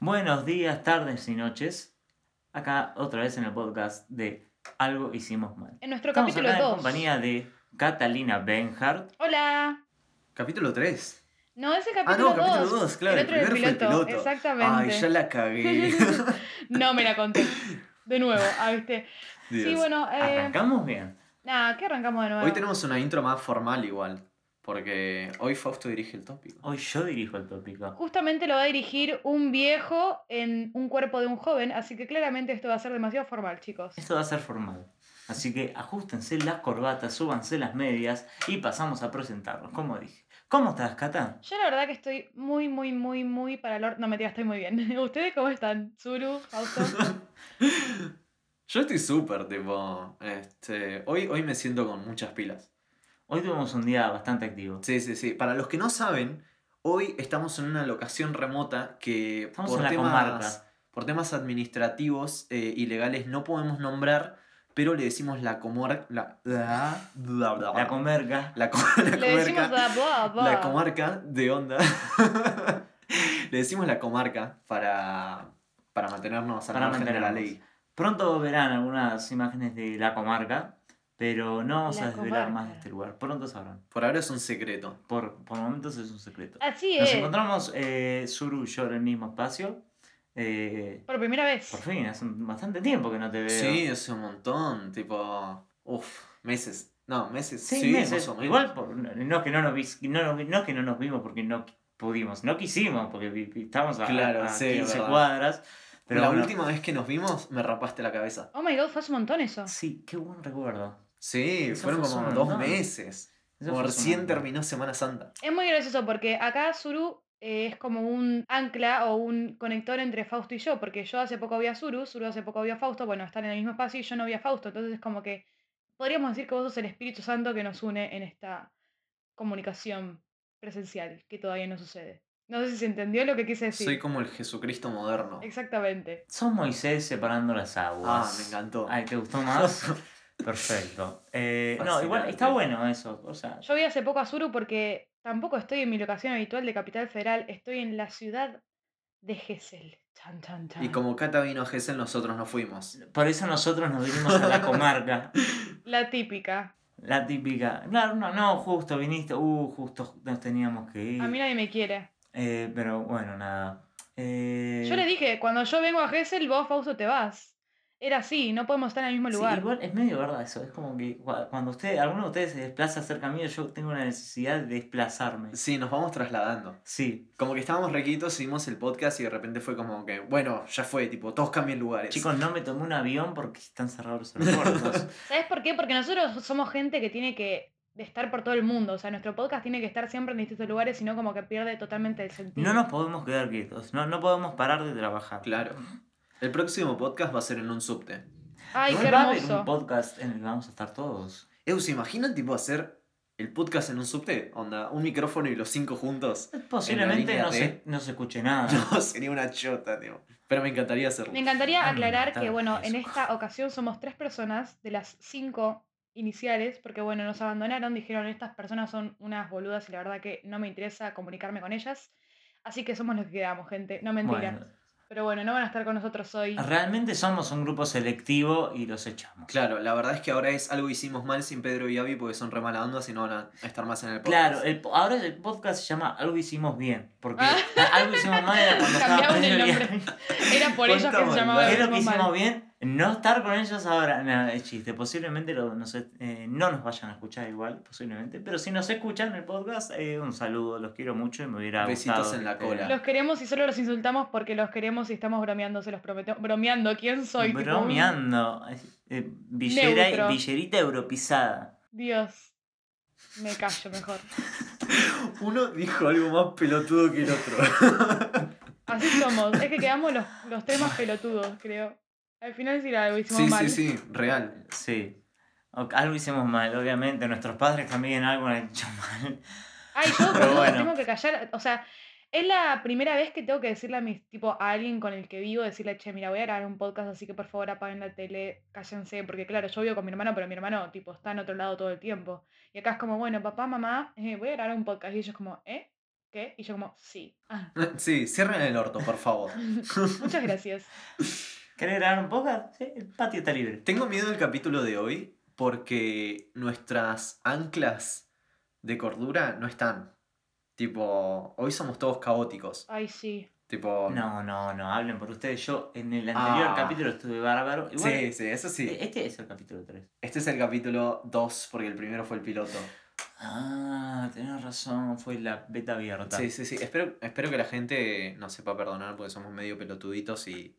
Buenos días, tardes y noches. Acá otra vez en el podcast de Algo Hicimos Mal. En nuestro Estamos capítulo acá en 2. compañía de Catalina Benhart. Hola. Capítulo 3. No, ese Ah, capítulo no, 2. capítulo 2, claro. El otro el primero piloto. fue el piloto. Exactamente. Ay, ya la cagué. no me la conté. De nuevo, ah, ¿viste? Sí, Dios. bueno, eh, Arrancamos bien. nada, ¿qué arrancamos de nuevo? Hoy tenemos una intro más formal igual. Porque hoy Fausto dirige el tópico. Hoy yo dirijo el tópico. Justamente lo va a dirigir un viejo en un cuerpo de un joven, así que claramente esto va a ser demasiado formal, chicos. Esto va a ser formal. Así que ajustense las corbatas, súbanse las medias y pasamos a presentarnos, como dije. ¿Cómo estás, Cata? Yo la verdad que estoy muy, muy, muy, muy para el or- No, mentira, estoy muy bien. ¿Ustedes cómo están? Zuru, Fausto. Yo estoy súper, tipo. Este, hoy, hoy me siento con muchas pilas. Hoy tuvimos un día bastante activo. Sí, sí, sí. Para los que no saben, hoy estamos en una locación remota que Estamos por en la temas, comarca. por temas administrativos eh, y legales no podemos nombrar, pero le decimos la comor... La, la, La comerca. la, co- la Le decimos comarca, bla, bla, bla. la comarca de onda. le decimos la comarca para, para mantenernos Para margen de la ley. Pronto verán algunas imágenes de la comarca, pero no vamos La a desvelar comarca. más de este lugar. Pronto sabrán. Por ahora es un secreto. Por, por momentos es un secreto. Así Nos es. encontramos eh, Zuru y yo en el mismo espacio. Eh, Por primera vez. por fin, hace un- bastante tiempo que no te veo. Sí, hace un montón, tipo, uff, meses. No, meses. Seis sí, meses. más o menos. Igual, por- no, es que no nos vis- no, nos vi- no es que no nos vimos porque no pudimos, no quisimos porque vi- vi- estábamos a, Claro, a sí, 15 verdad. cuadras. Pero la bueno, última vez que nos vimos me rapaste la cabeza. Oh my god, fue hace un montón eso. Sí, qué buen recuerdo. Sí, Eso fueron como dos montón. meses. Eso Como recién terminó Semana Santa. Es muy gracioso porque acá Zuru eh, es como un ancla o un conector entre Fausto y yo, porque yo hace poco vi a Zuru, Zuru hace poco vi a Fausto, bueno, están en el mismo espacio y yo no vi a Fausto, entonces es como que podríamos decir que vos sos el Espíritu Santo que nos une en esta comunicación presencial que todavía no sucede. No sé si se entendió lo que quise decir. Soy como el Jesucristo moderno. Exactamente. Sos Moisés separando las Ah, aguas. me encantó. Ay, ¿te gustó más? Perfecto. Eh, no, igual está bueno eso. O sea, Yo vi hace poco a Zuru porque tampoco estoy en mi locación habitual de Capital Federal, estoy en la ciudad de Gesell. Chan, chan, chan. Y como Cata vino a Gesell, nosotros nos fuimos. por eso nosotros nos vinimos a la comarca. La típica. La típica. Claro, no, no, justo viniste. Uh, justo nos teníamos que ir. A mí nadie me quiere. Eh, pero bueno, nada. Eh, Yo le dije, cuando yo vengo a Gesell, vos, Fausto, te vas. Era así, no podemos estar en el mismo sí, lugar. igual es medio verdad eso. Es como que cua- cuando usted, alguno de ustedes se desplaza cerca mío, yo tengo una necesidad de desplazarme. Sí, nos vamos trasladando. Sí. Como que estábamos requitos, seguimos el podcast y de repente fue como que, bueno, ya fue, tipo, todos cambian lugares. Chicos, no me tomé un avión porque están cerrados los aeropuertos. ¿Sabes por qué? Porque nosotros somos gente que tiene que de estar por todo el mundo. O sea, nuestro podcast tiene que estar siempre en distintos lugares, sino como que pierde totalmente el sentido. no nos podemos quedar quietos. No, no podemos parar de trabajar. Claro. El próximo podcast va a ser en un subte. Ay, Igual qué va a haber hermoso. un podcast en el que vamos a estar todos. Eu, ¿se imaginan tipo hacer el podcast en un subte? Onda, un micrófono y los cinco juntos. Posiblemente no se, no se escuche nada. No, sería una chota, tío. Pero me encantaría hacerlo. Me encantaría Ah, me aclarar que, bueno, eso. en esta ocasión somos tres personas de las cinco iniciales, porque, bueno, nos abandonaron, dijeron, estas personas son unas boludas y la verdad que no me interesa comunicarme con ellas. Así que somos los que quedamos, gente. No mentira. Bueno, Pero bueno, no van a estar con nosotros hoy. realmente somos un grupo selectivo y los echamos. Claro, la verdad es que ahora es algo hicimos mal sin Pedro y Avi porque son re mala onda, si no van a estar más en el podcast. Claro, el ahora el podcast se llama Algo hicimos bien. Porque Ah. algo hicimos mal era cuando estaba Pedro y. Abby. Era por ellos que se llamaba maldad. ¿Qué es lo que Hicimos hicimos Mal. bien? No estar con ellos ahora. Nada, es chiste. Posiblemente lo- no, sé, eh, no nos vayan a escuchar igual, posiblemente. Pero si nos escuchan el podcast, eh, un saludo. Los quiero mucho y me hubiera Besitos gustado en la cola. Los queremos y solo los insultamos porque los queremos y estamos bromeando, se los prometo. Bromeando, ¿quién soy? Bromeando. Eh, villera, villerita europisada. Dios. Me callo mejor. Uno dijo algo más pelotudo que el otro. Así somos. Es que quedamos los, los temas pelotudos, creo. Al final sí algo hicimos sí, mal. sí, sí, real. Sí. O- Algo hicimos mal, obviamente. Nuestros padres también algo han hecho mal. Ay, yo Pero bueno. tengo que callar. O sea, es la primera vez que tengo que decirle a mis, tipo, a alguien con el que vivo, decirle, che, mira, voy a grabar un podcast, así que por favor apaguen la tele, cállense, porque claro, yo vivo con mi hermano, pero mi hermano, tipo, está en otro lado todo el tiempo. Y acá es como, bueno, papá, mamá, eh, voy a grabar un podcast. Y ellos como, ¿eh? ¿qué? Y yo como, sí. Ah, Sí, cierren el orto, por favor. muchas gracias. ¿Querés grabar un podcast? Sí, el patio está libre. Tengo miedo del capítulo de hoy porque nuestras anclas de cordura no están. Tipo, hoy somos todos caóticos. Ay, sí. Tipo. No, no, no, hablen por ustedes. Yo en el anterior Ah. capítulo estuve bárbaro. Igual, Sí, sí, eso sí. eh, Este es el capítulo 3. Este es el capítulo 2 porque el primero fue el piloto. Ah, tenés razón, fue la beta abierta. Sí, sí, sí. Espero, espero que la gente nos sepa perdonar porque somos medio pelotuditos y,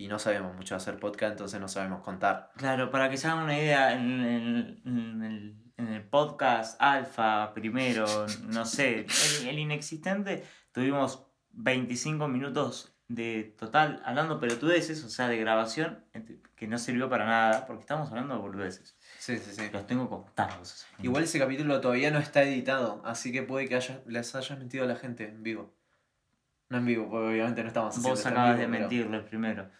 y no sabemos mucho hacer podcast, entonces no sabemos contar. Claro, para que se hagan una idea, en, el- en el, en el podcast alfa primero, no sé, el, el inexistente, tuvimos 25 minutos de total hablando pelotudeces, o sea, de grabación, que no sirvió para nada, porque estamos hablando de boludeces. Sí, sí, sí. Los tengo contados. Igual ese capítulo todavía no está editado, así que puede que haya, les hayas mentido a la gente en vivo. No en vivo, porque obviamente no estamos haciendo Vos acabas de vivo, pero- mentirle primero.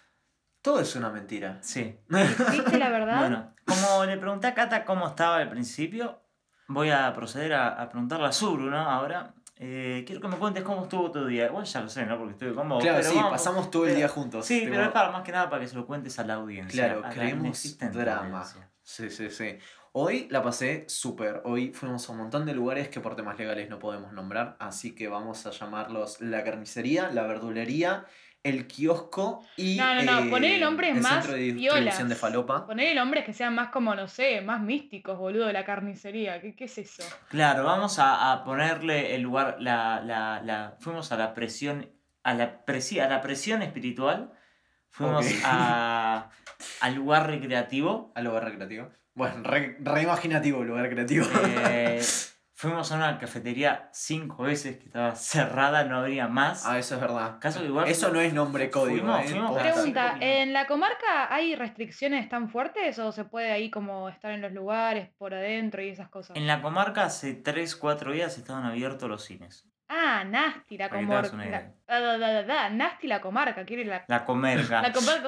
Todo es una mentira. Sí. ¿Existe la verdad? Bueno, como le pregunté a Cata cómo estaba al principio, voy a proceder a, a preguntarle a Zuru, ¿no? Ahora, eh, quiero que me cuentes cómo estuvo tu día. Igual ya lo sé, ¿no? Porque estuve con vos. claro, pero sí, vamos, pasamos todo el pero- día juntos. Sí, tipo, pero es para más que nada para que se lo cuentes a la audiencia. Claro, a creemos drama. audiencia. Sí, sí, sí. Hoy la pasé súper. Hoy fuimos a un montón de lugares que por temas legales no podemos nombrar, así que vamos a llamarlos la carnicería, la verdulería, el kiosco y No, no, no, eh, ponerle nombres el más centro de distribución piolas. de falopa. Ponerle nombres que sean más como, no sé, más místicos, boludo, de la carnicería. ¿Qué, qué es eso? Claro, vamos a, a ponerle el lugar, la, la, la, fuimos a la presión, a la, presi- a la presión espiritual, fuimos a, al lugar recreativo, Al lugar recreativo. Bueno, re, re imaginativo el lugar creativo. Eh, fuimos a una cafetería cinco veces que estaba cerrada, no habría más. ah, eso es verdad. Caso igual Eso no es nombre código. Fuimos- eh, fuimos Pregunta. ¿en la comarca hay restricciones tan fuertes o se puede ahí como estar en los lugares, por adentro y esas cosas? En la comarca hace 3, 4 días estaban abiertos los cines. Ah, Nasty la comarca. La, da, da, da, da, Nasty la comarca, quiere la... La comerca. La comarca,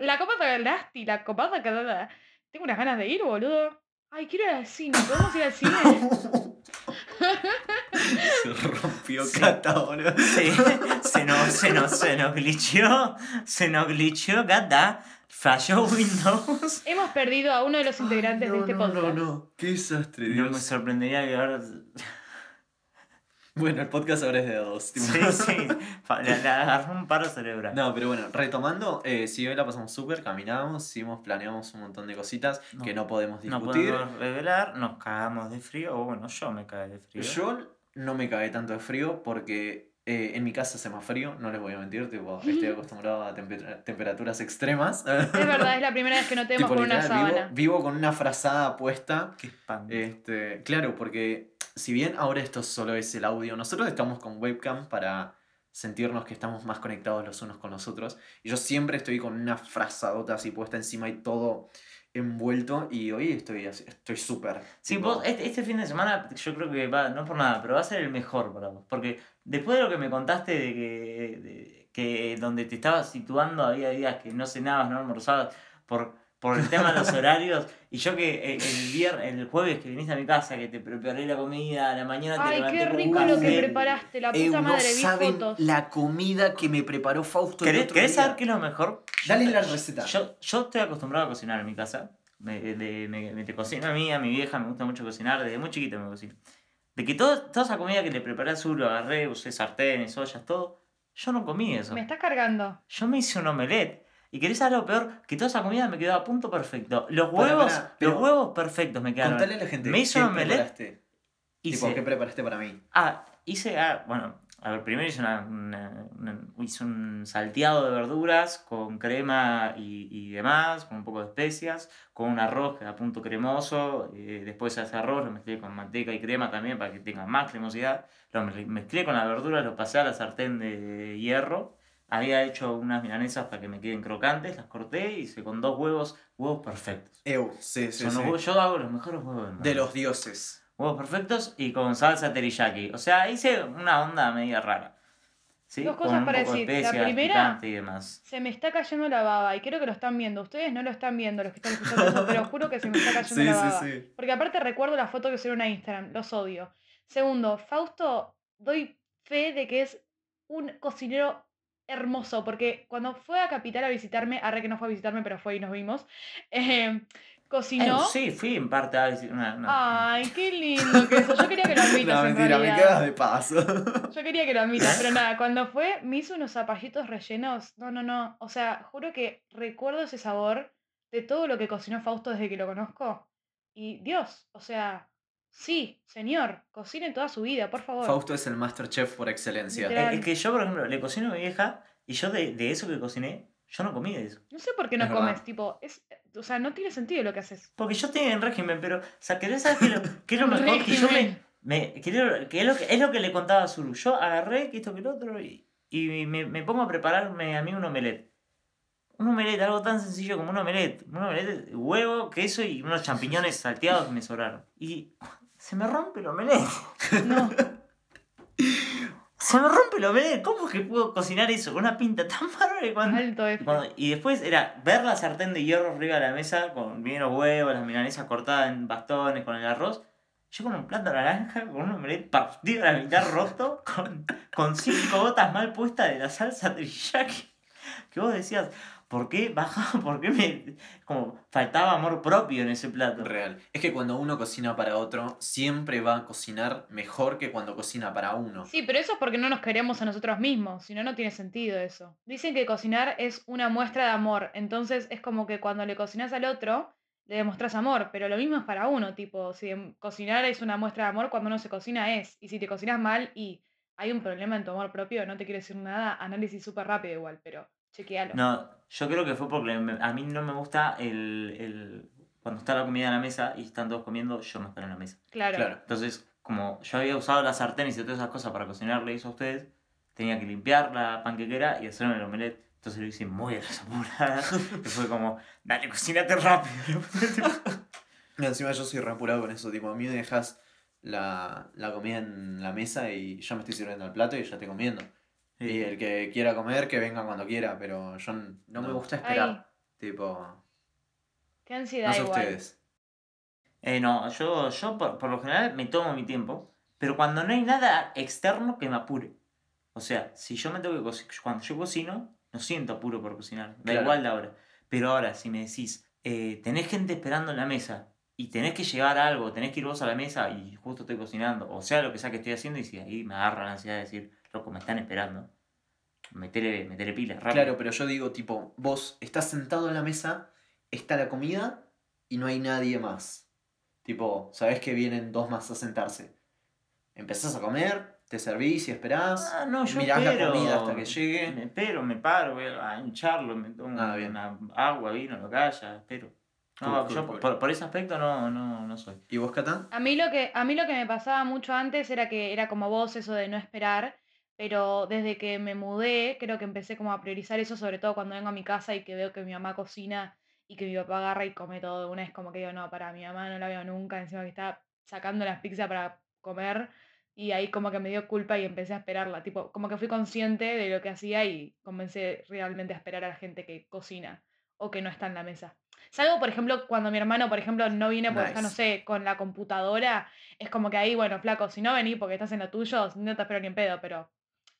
la comarca Nasty, la comarca... da, da. Tengo unas ganas de ir, boludo. Ay, quiero ir al cine, ¿podemos ir al cine? Se rompió Sí. Cata, boludo. Sí, se nos, se nos, se nos glitchó, se nos glitchó, gata. Falló Windows. Hemos perdido a uno de los integrantes Ay, de no, este no, podcast. No, no, qué desastre, No me Dios. sorprendería que ahora. Bueno, el podcast ahora es de dos. tipo. Sí, sí. Le, le agarró un paro cerebral. No, pero bueno, retomando, eh, sí, hoy la pasamos súper, caminamos, hicimos, planeamos un montón de cositas No. que no podemos No discutir. podemos revelar, nos cagamos de frío. O bueno, yo me cagué de frío. Yo no me cagué tanto de frío porque eh, en mi casa hace más frío, no les voy a mentir, tipo, estoy acostumbrado a temper- temperaturas extremas. Es verdad, es la primera vez que no tenemos Tipo, con una vivo, sábana. vivo con una frazada puesta. Qué espanto. Este, claro, porque si bien ahora esto solo es el audio, nosotros estamos con webcam para sentirnos que estamos más conectados los unos con los otros. Y yo siempre estoy con una frazadota así puesta encima y todo envuelto. Y hoy estoy así- estoy súper. Sí, vos, este, este fin de semana yo creo que va, no por nada, pero va a ser el mejor para vos. Porque después de lo que me contaste de que, de- que donde te estabas situando había días que no cenabas, no almorzabas por, por el tema de los horarios. Y yo que eh, el viernes, el jueves que viniste a mi casa, que te preparé la comida, a la mañana te Ay, levanté qué con un rico lo que preparaste, la "Eu, puta no madre, vi saben fotos. la comida que me preparó Fausto el ¿Querés, otro querés día. saber qué es lo mejor? Dale Yo- la receta. Yo, yo estoy acostumbrado a cocinar en mi casa. Me, de, me, me te cocino a mí, a mi vieja, me gusta mucho cocinar. Desde muy chiquito me cocino. De que todo, toda esa comida que le preparé a Zulu, agarré, usé sartenes, ollas, todo. Yo no comí eso. Me estás cargando. Yo me hice un omelette. Y querés saber lo peor, que toda esa comida me quedó a punto perfecto. Los huevos, pará, pero- los huevos perfectos me quedaron. Contale a la gente. Me hizo ¿qué un omelette. preparaste? Hice- Tipo, ¿qué preparaste para mí? Ah, hice, ah, bueno, a ver, primero hice, una, una- una- hice un salteado de verduras con crema y, y demás, con un poco de especias, con un arroz que a punto cremoso, eh, después a ese arroz lo mezclé con manteca y crema también para que tenga más cremosidad, lo me- mezclé con la verdura, lo pasé a la sartén de hierro, había hecho unas milanesas para que me queden crocantes, las corté y hice con dos huevos, huevos perfectos. Eu, sí, sí, Son los sí. huevos- yo hago los mejores huevos del mundo. De los dioses. Huevos perfectos y con salsa teriyaki. O sea, hice una onda media rara. ¿Sí? Dos Con cosas un para poco de decir. La especias, primera- picante y demás. Se me está cayendo la baba y creo que lo están viendo. Ustedes no lo están viendo, los que están escuchando eso, pero juro que se me está cayendo Sí, la sí, baba. sí. Porque aparte recuerdo la foto que subieron a Instagram, los odio. Segundo, Fausto, doy fe de que es un cocinero hermoso, porque cuando fue a Capital a visitarme, arre que no fue a visitarme, pero fue y nos vimos, eh, cocinó. Eh, sí, fui en parte a una- una- Ay, qué lindo que eso. Yo quería que lo admitas No, en mentira, me quedas de paso. Yo quería que lo admitas, pero nada, cuando fue, me hizo unos zapallitos rellenos. No, no, no. O sea, juro que recuerdo ese sabor de todo lo que cocinó Fausto desde que lo conozco. Y Dios, o sea, sí, señor, cocine toda su vida, por favor. Fausto es el Masterchef por excelencia. Literal. Es que yo, por ejemplo, le cocino a mi vieja y yo de, de eso que cociné, yo no comí de eso. No sé por qué no Es verdad. comes, tipo, es, o sea, no tiene sentido lo que haces. Porque yo estoy en régimen, pero, o sea, ¿querés saber qué es lo, qué es lo mejor? Que yo me, me que, es lo- que es, lo que, es lo que le contaba a Zuru. Yo agarré que esto que el otro y, y me, me pongo a prepararme a mí un omelette. Un omelette, algo tan sencillo como un omelette. Un omelette, huevo, queso y unos champiñones salteados que me sobraron. Y se me rompe el omelette. No, Se me rompe el omelette. ¿Cómo es que puedo cocinar eso con una pinta tan bárbara cuando... alto F. Y después era ver la sartén de hierro arriba de la mesa con bien los huevos, las milanesas cortadas en bastones, con el arroz. Yo con un plato naranja, con un omelette partido a la mitad roto, con, con cinco gotas mal puestas de la salsa teriyaki. Que vos decías, ¿por qué baja? ¿Por qué me.? Como faltaba amor propio en ese plato. Real. Es que cuando uno cocina para otro, siempre va a cocinar mejor que cuando cocina para uno. Sí, pero eso es porque no nos queremos a nosotros mismos, si no, no tiene sentido eso. Dicen que cocinar es una muestra de amor, entonces es como que cuando le cocinas al otro, le demostrás amor, pero lo mismo es para uno, tipo, si em- cocinar es una muestra de amor, cuando uno se cocina es, y si te cocinas mal y hay un problema en tu amor propio, no te quiero decir nada, análisis súper rápido igual, pero chequealo. No, yo creo que fue porque me- a mí no me gusta el, el. Cuando está la comida en la mesa y están todos comiendo, yo me espero en la mesa. Claro. Claro. Entonces, como yo había usado las sartenes y todas esas cosas para cocinarle eso a ustedes, tenía que limpiar la panquequera y hacerme el omelette. Entonces lo hice muy a las apuradas. y fue como, dale, cocínate rápido. Y encima yo soy re apurado con eso, tipo, a mí me dejas la, la comida en la mesa y yo me estoy sirviendo el plato y ya estoy comiendo. Y el que quiera comer, que venga cuando quiera, pero yo n- no, me No. gusta esperar. Ay. Tipo, Qué ansiedad no sé igual. ustedes. Eh, no, yo, yo por, por lo general me tomo mi tiempo, pero cuando no hay nada externo que me apure. O sea, si yo me tengo que cocinar, cuando yo cocino, no siento apuro por cocinar, da Claro. igual la hora. Pero ahora, si me decís, eh, tenés gente esperando en la mesa y tenés que llevar algo, tenés que ir vos a la mesa y justo estoy cocinando, o sea, lo que sea que estoy haciendo, y si ahí me agarra la ansiedad de decir, loco, me están esperando, metele, metele pila, rápido. Claro, pero yo digo, tipo, vos estás sentado en la mesa, está la comida y no hay nadie más. Tipo, sabés que vienen dos más a sentarse. Empezás a comer, te servís y esperás. Ah, no, yo mirás la comida hasta que llegue. Me espero, me paro, voy a hincharlo, me tomo Ah, bien. una agua, vino, lo que haya, espero. No, Cool, cool, yo cool. Por, por ese aspecto no, no, no soy. ¿Y vos, Cata? A mí lo que, a mí lo que me pasaba mucho antes era que era como vos eso de no esperar, pero desde que me mudé creo que empecé como a priorizar eso, sobre todo cuando vengo a mi casa y que veo que mi mamá cocina y que mi papá agarra y come todo de una vez, como que digo, no, para mi mamá no la veo nunca, encima que está sacando las pizzas para comer y ahí como que me dio culpa y empecé a esperarla, tipo, como que fui consciente de lo que hacía y comencé realmente a esperar a la gente que cocina o que no está en la mesa. Salvo, por ejemplo, cuando mi hermano, por ejemplo, no viene porque está, no Nice. sé, con la computadora, es como que ahí, bueno, flaco, si no venís porque estás en lo tuyo, no te espero ni en pedo, pero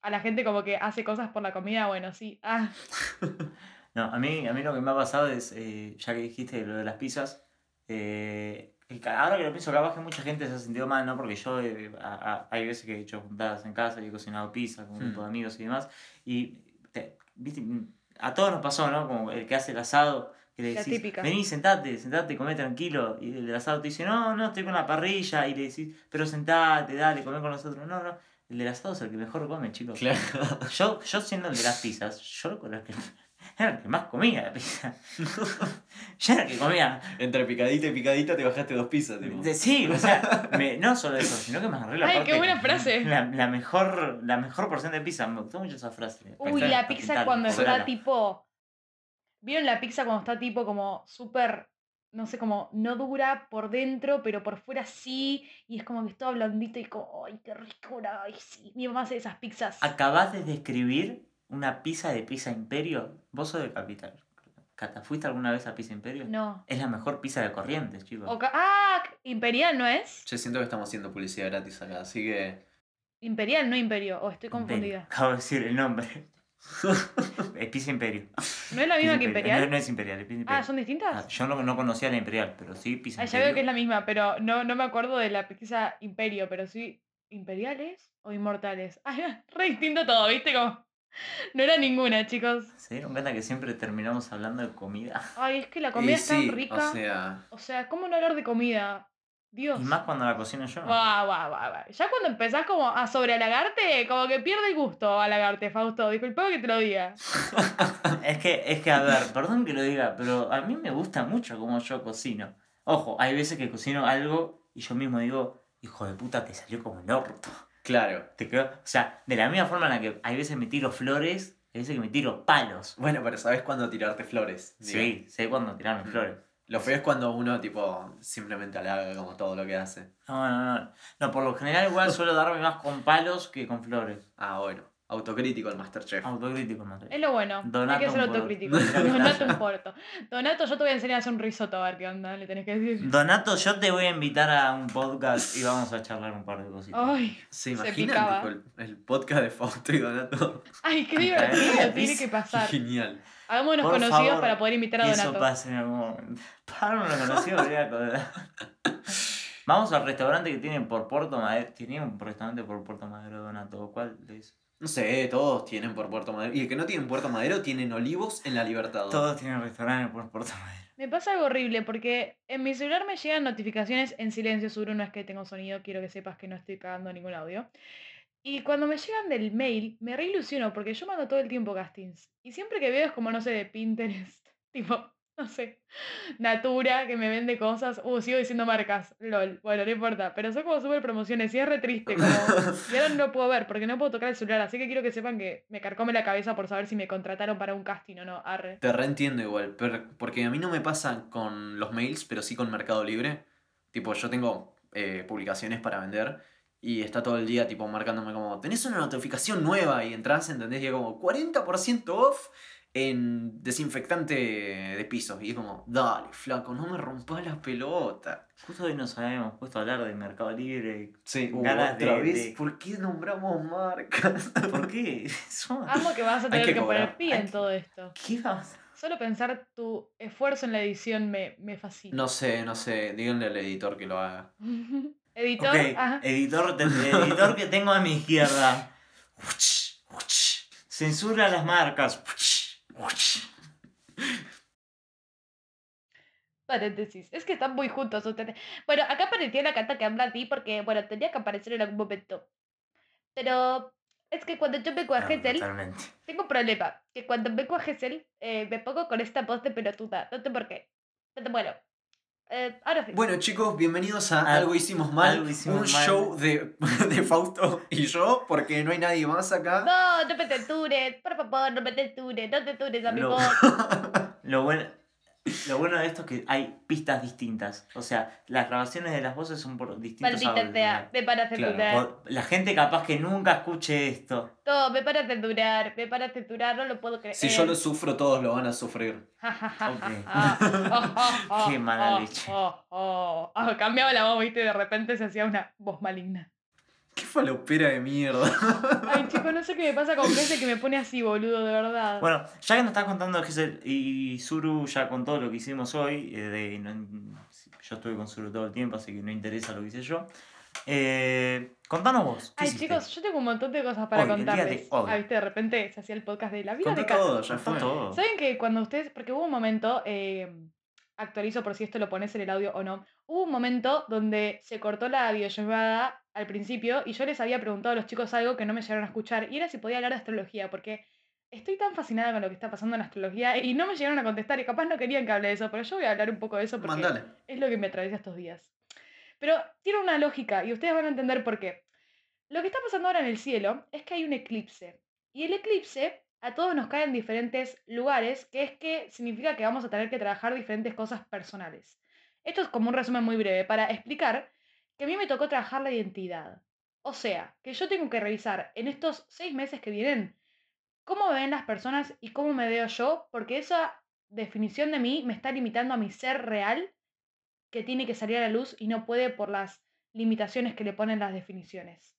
a la gente como que hace cosas por la comida, bueno, sí. Ah, No, a mí, a mí lo que me ha pasado es, eh, ya que dijiste lo de las pizzas, eh, ahora que lo pienso, capaz que mucha gente se ha sentido mal, ¿no? Porque yo, eh, a- a- hay veces que he hecho juntadas en casa y he cocinado pizza con un grupo de Hmm. amigos y demás, y, te- viste, a todos nos pasó, ¿no? Como el que hace el asado, que le decís, vení, sentate, sentate, come tranquilo, y el del asado te dice, no, no, estoy con la parrilla, y le decís, pero sentate, dale, come con nosotros, no, no, el del asado es el que mejor come, chicos. Claro. Yo, yo siendo el de las pizzas, yo era el que, era el que más comía la pizza. yo era el que comía. Entre picadita y picadita te bajaste dos pizzas, tipo. De- Sí, o sea, me- no solo eso, sino que me agarré la Ay, parte- qué buena frase. La, la mejor, la mejor porción de pizza. Me gustó mucho esa frase. Uy, la pizza pintar, cuando está tipo. ¿Vieron la pizza cuando está tipo como súper, no sé, como no dura por dentro, pero por fuera sí? Y es como que es todo blandito y como, ¡ay, qué ricura! ¡Ay, sí! Mi mamá hace esas pizzas. Acabás de describir una pizza de Pizza Imperio. Vos sos de Capital. Cata, ¿fuiste alguna vez a Pizza Imperio? No. Es la mejor pizza de Corrientes, chicos. Ah, Imperial, ¿no es? Yo siento que estamos haciendo publicidad gratis acá, así que Imperial, no imperio. O estoy Imperio. confundida. Acabo de decir el nombre. es Pizza Imperio. ¿No es la misma que imperial? No, no es Imperial, es. Ah, ¿son distintas? Ah, yo no, no conocía la Imperial, pero sí Pizza Ah, ya veo que es la misma, pero no, no me acuerdo de la pizza Imperio, pero sí. ¿Imperiales o inmortales? Ah, era re distinto todo, ¿viste? Como. No era ninguna, chicos. ¿Se dieron cuenta que siempre terminamos hablando de comida? Ay, es que la comida Y es tan sí, rica. O sea, O sea, ¿cómo no hablar de comida? Dios. Y más cuando la cocino yo. Guau, guau, guau. Ya cuando empezás como a sobrehalagarte, como que pierde el gusto halagarte, Fausto. Disculpame que te lo diga. Es que, es que, a ver, perdón que lo diga, pero a mí me gusta mucho cómo yo cocino. Ojo, hay veces que cocino algo y yo mismo digo, hijo de puta, te salió como el orto. claro. Te quedó... O sea, de la misma forma en la que hay veces me tiro flores, hay veces que me tiro palos. Bueno, pero ¿sabes cuándo tirarte flores? Digo, Sí, sé cuándo tirarme flores. Lo feo es cuando uno, tipo, simplemente halaga como todo lo que hace. No, no, no. No, por lo general igual suelo darme más con palos que con flores. Ah, bueno. Autocrítico el Masterchef. Autocrítico, más. Es lo bueno. Donato Hay que ser autocrítico. Donato un porto. Donato, yo te voy a enseñar a hacer un risotto, a ver qué onda, le tenés que decir. Donato, yo te voy a invitar a un podcast y vamos a charlar un par de cositas. Ay, ¿Se Se imaginan tipo, el, el podcast de Fausto y Donato? ay, qué divertido, tiene que pasar. Genial. Hagámonos Por conocidos favor, para poder invitar a Que eso Donato. pase en algún momento. Para uno conocido, habría que- Vamos al restaurante que tienen por Puerto Madero. Tenía un restaurante por Puerto Madero, Donato. ¿Cuál es? No sé, todos tienen por Puerto Madero. Y el que no tienen Puerto Madero tienen olivos en la Libertador. Todos tienen restaurantes por Puerto Madero. Me pasa algo horrible porque en mi celular me llegan notificaciones en silencio, Suru, no es que tengo sonido, quiero que sepas que no estoy cagando ningún audio. Y cuando me llegan del mail, me reilusiono porque yo mando todo el tiempo castings. Y siempre que veo es como, no sé, de Pinterest, tipo, no sé, Natura, que me vende cosas. Uh, sigo diciendo marcas, lol, bueno, no importa, pero son como súper promociones y es re triste, como... Y ahora no puedo ver porque no puedo tocar el celular, así que quiero que sepan que me carcome la cabeza por saber si me contrataron para un casting o no, arre. Te reentiendo igual, pero- porque a mí no me pasa con los mails, pero sí con Mercado Libre. Tipo, yo tengo eh, publicaciones para vender y está todo el día tipo marcándome como, tenés una notificación nueva y entras, ¿entendés? Y es como 40% off en desinfectante de pisos. Y es como, dale, flaco, no me rompas la pelota. Justo hoy nos habíamos puesto a hablar de Mercado Libre. Sí, Ganas otra de- vez. de- ¿Por qué nombramos marcas? ¿Por qué? Amo que vas a tener que que, poner cobrar, pi hay en que- todo esto. ¿Qué vamos a- Solo pensar tu esfuerzo en la edición me, me fascina. No sé, no sé, díganle al editor que lo haga. Editor, ajá. editor, editor que tengo a mi izquierda. Censura las marcas. Paréntesis. Es que están muy juntos ustedes. Bueno, acá apareció la carta que habla a ti porque, bueno, tenía que aparecer en algún momento. Pero es que cuando yo vengo a No, totalmente. tengo un problema. Que cuando vengo a Gessel, eh, me pongo con esta voz de pelotuda. No sé por qué. Pero bueno. Eh, ahora sí. Bueno chicos, bienvenidos a Al- Algo Hicimos Mal, Algo Hicimos un Mal. show de, de Fausto y yo, porque no hay nadie más acá. No, no me censures. Por favor, no me censures. No censures a mi Lo- voz. Lo bueno, lo bueno de esto es que hay pistas distintas. O sea, las grabaciones de las voces son por distintos Maldita. Me para Claro, La gente capaz que nunca escuche esto. No, me para censurar. Me para censurar. No lo puedo creer. si yo lo sufro, todos lo van a sufrir. Qué mala leche. Oh, oh. Ah, cambiaba la voz, viste, de repente se hacía una voz maligna. Qué falopera de mierda. Ay, chico, no sé qué me pasa con gente que me pone así, boludo, de verdad. Bueno, ya que nos estás contando Gesell y Zuru ya contó lo que hicimos hoy, eh, de, no- yo estuve con Zuru todo el tiempo, así que no interesa lo que hice yo. Eh, contanos vos. ¿qué Ay, hiciste? chicos, yo tengo un montón de cosas para Hoy, el día de contarles. hoy. Ah, viste, de repente se hacía el podcast de la vida Contá de cada- todo, ya fue. todo. ¿Saben que cuando ustedes, porque hubo un momento, eh, actualizo por si esto lo pones en el audio o no, hubo un momento donde se cortó la videollamada al principio y yo les había preguntado a los chicos algo que no me llegaron a escuchar y era si podía hablar de astrología, porque estoy tan fascinada con lo que está pasando en astrología y no me llegaron a contestar y capaz no querían que hable de eso, pero yo voy a hablar un poco de eso porque Mandale. es lo que me atraviesa estos días. Pero tiene una lógica y ustedes van a entender por qué. Lo que está pasando ahora en el cielo es que hay un eclipse. Y el eclipse a todos nos cae en diferentes lugares, que es que significa que vamos a tener que trabajar diferentes cosas personales. Esto es como un resumen muy breve para explicar que a mí me tocó trabajar la identidad. O sea, que yo tengo que revisar en estos seis meses que vienen cómo me ven las personas y cómo me veo yo, porque esa definición de mí me está limitando a mi ser real que tiene que salir a la luz y no puede por las limitaciones que le ponen las definiciones.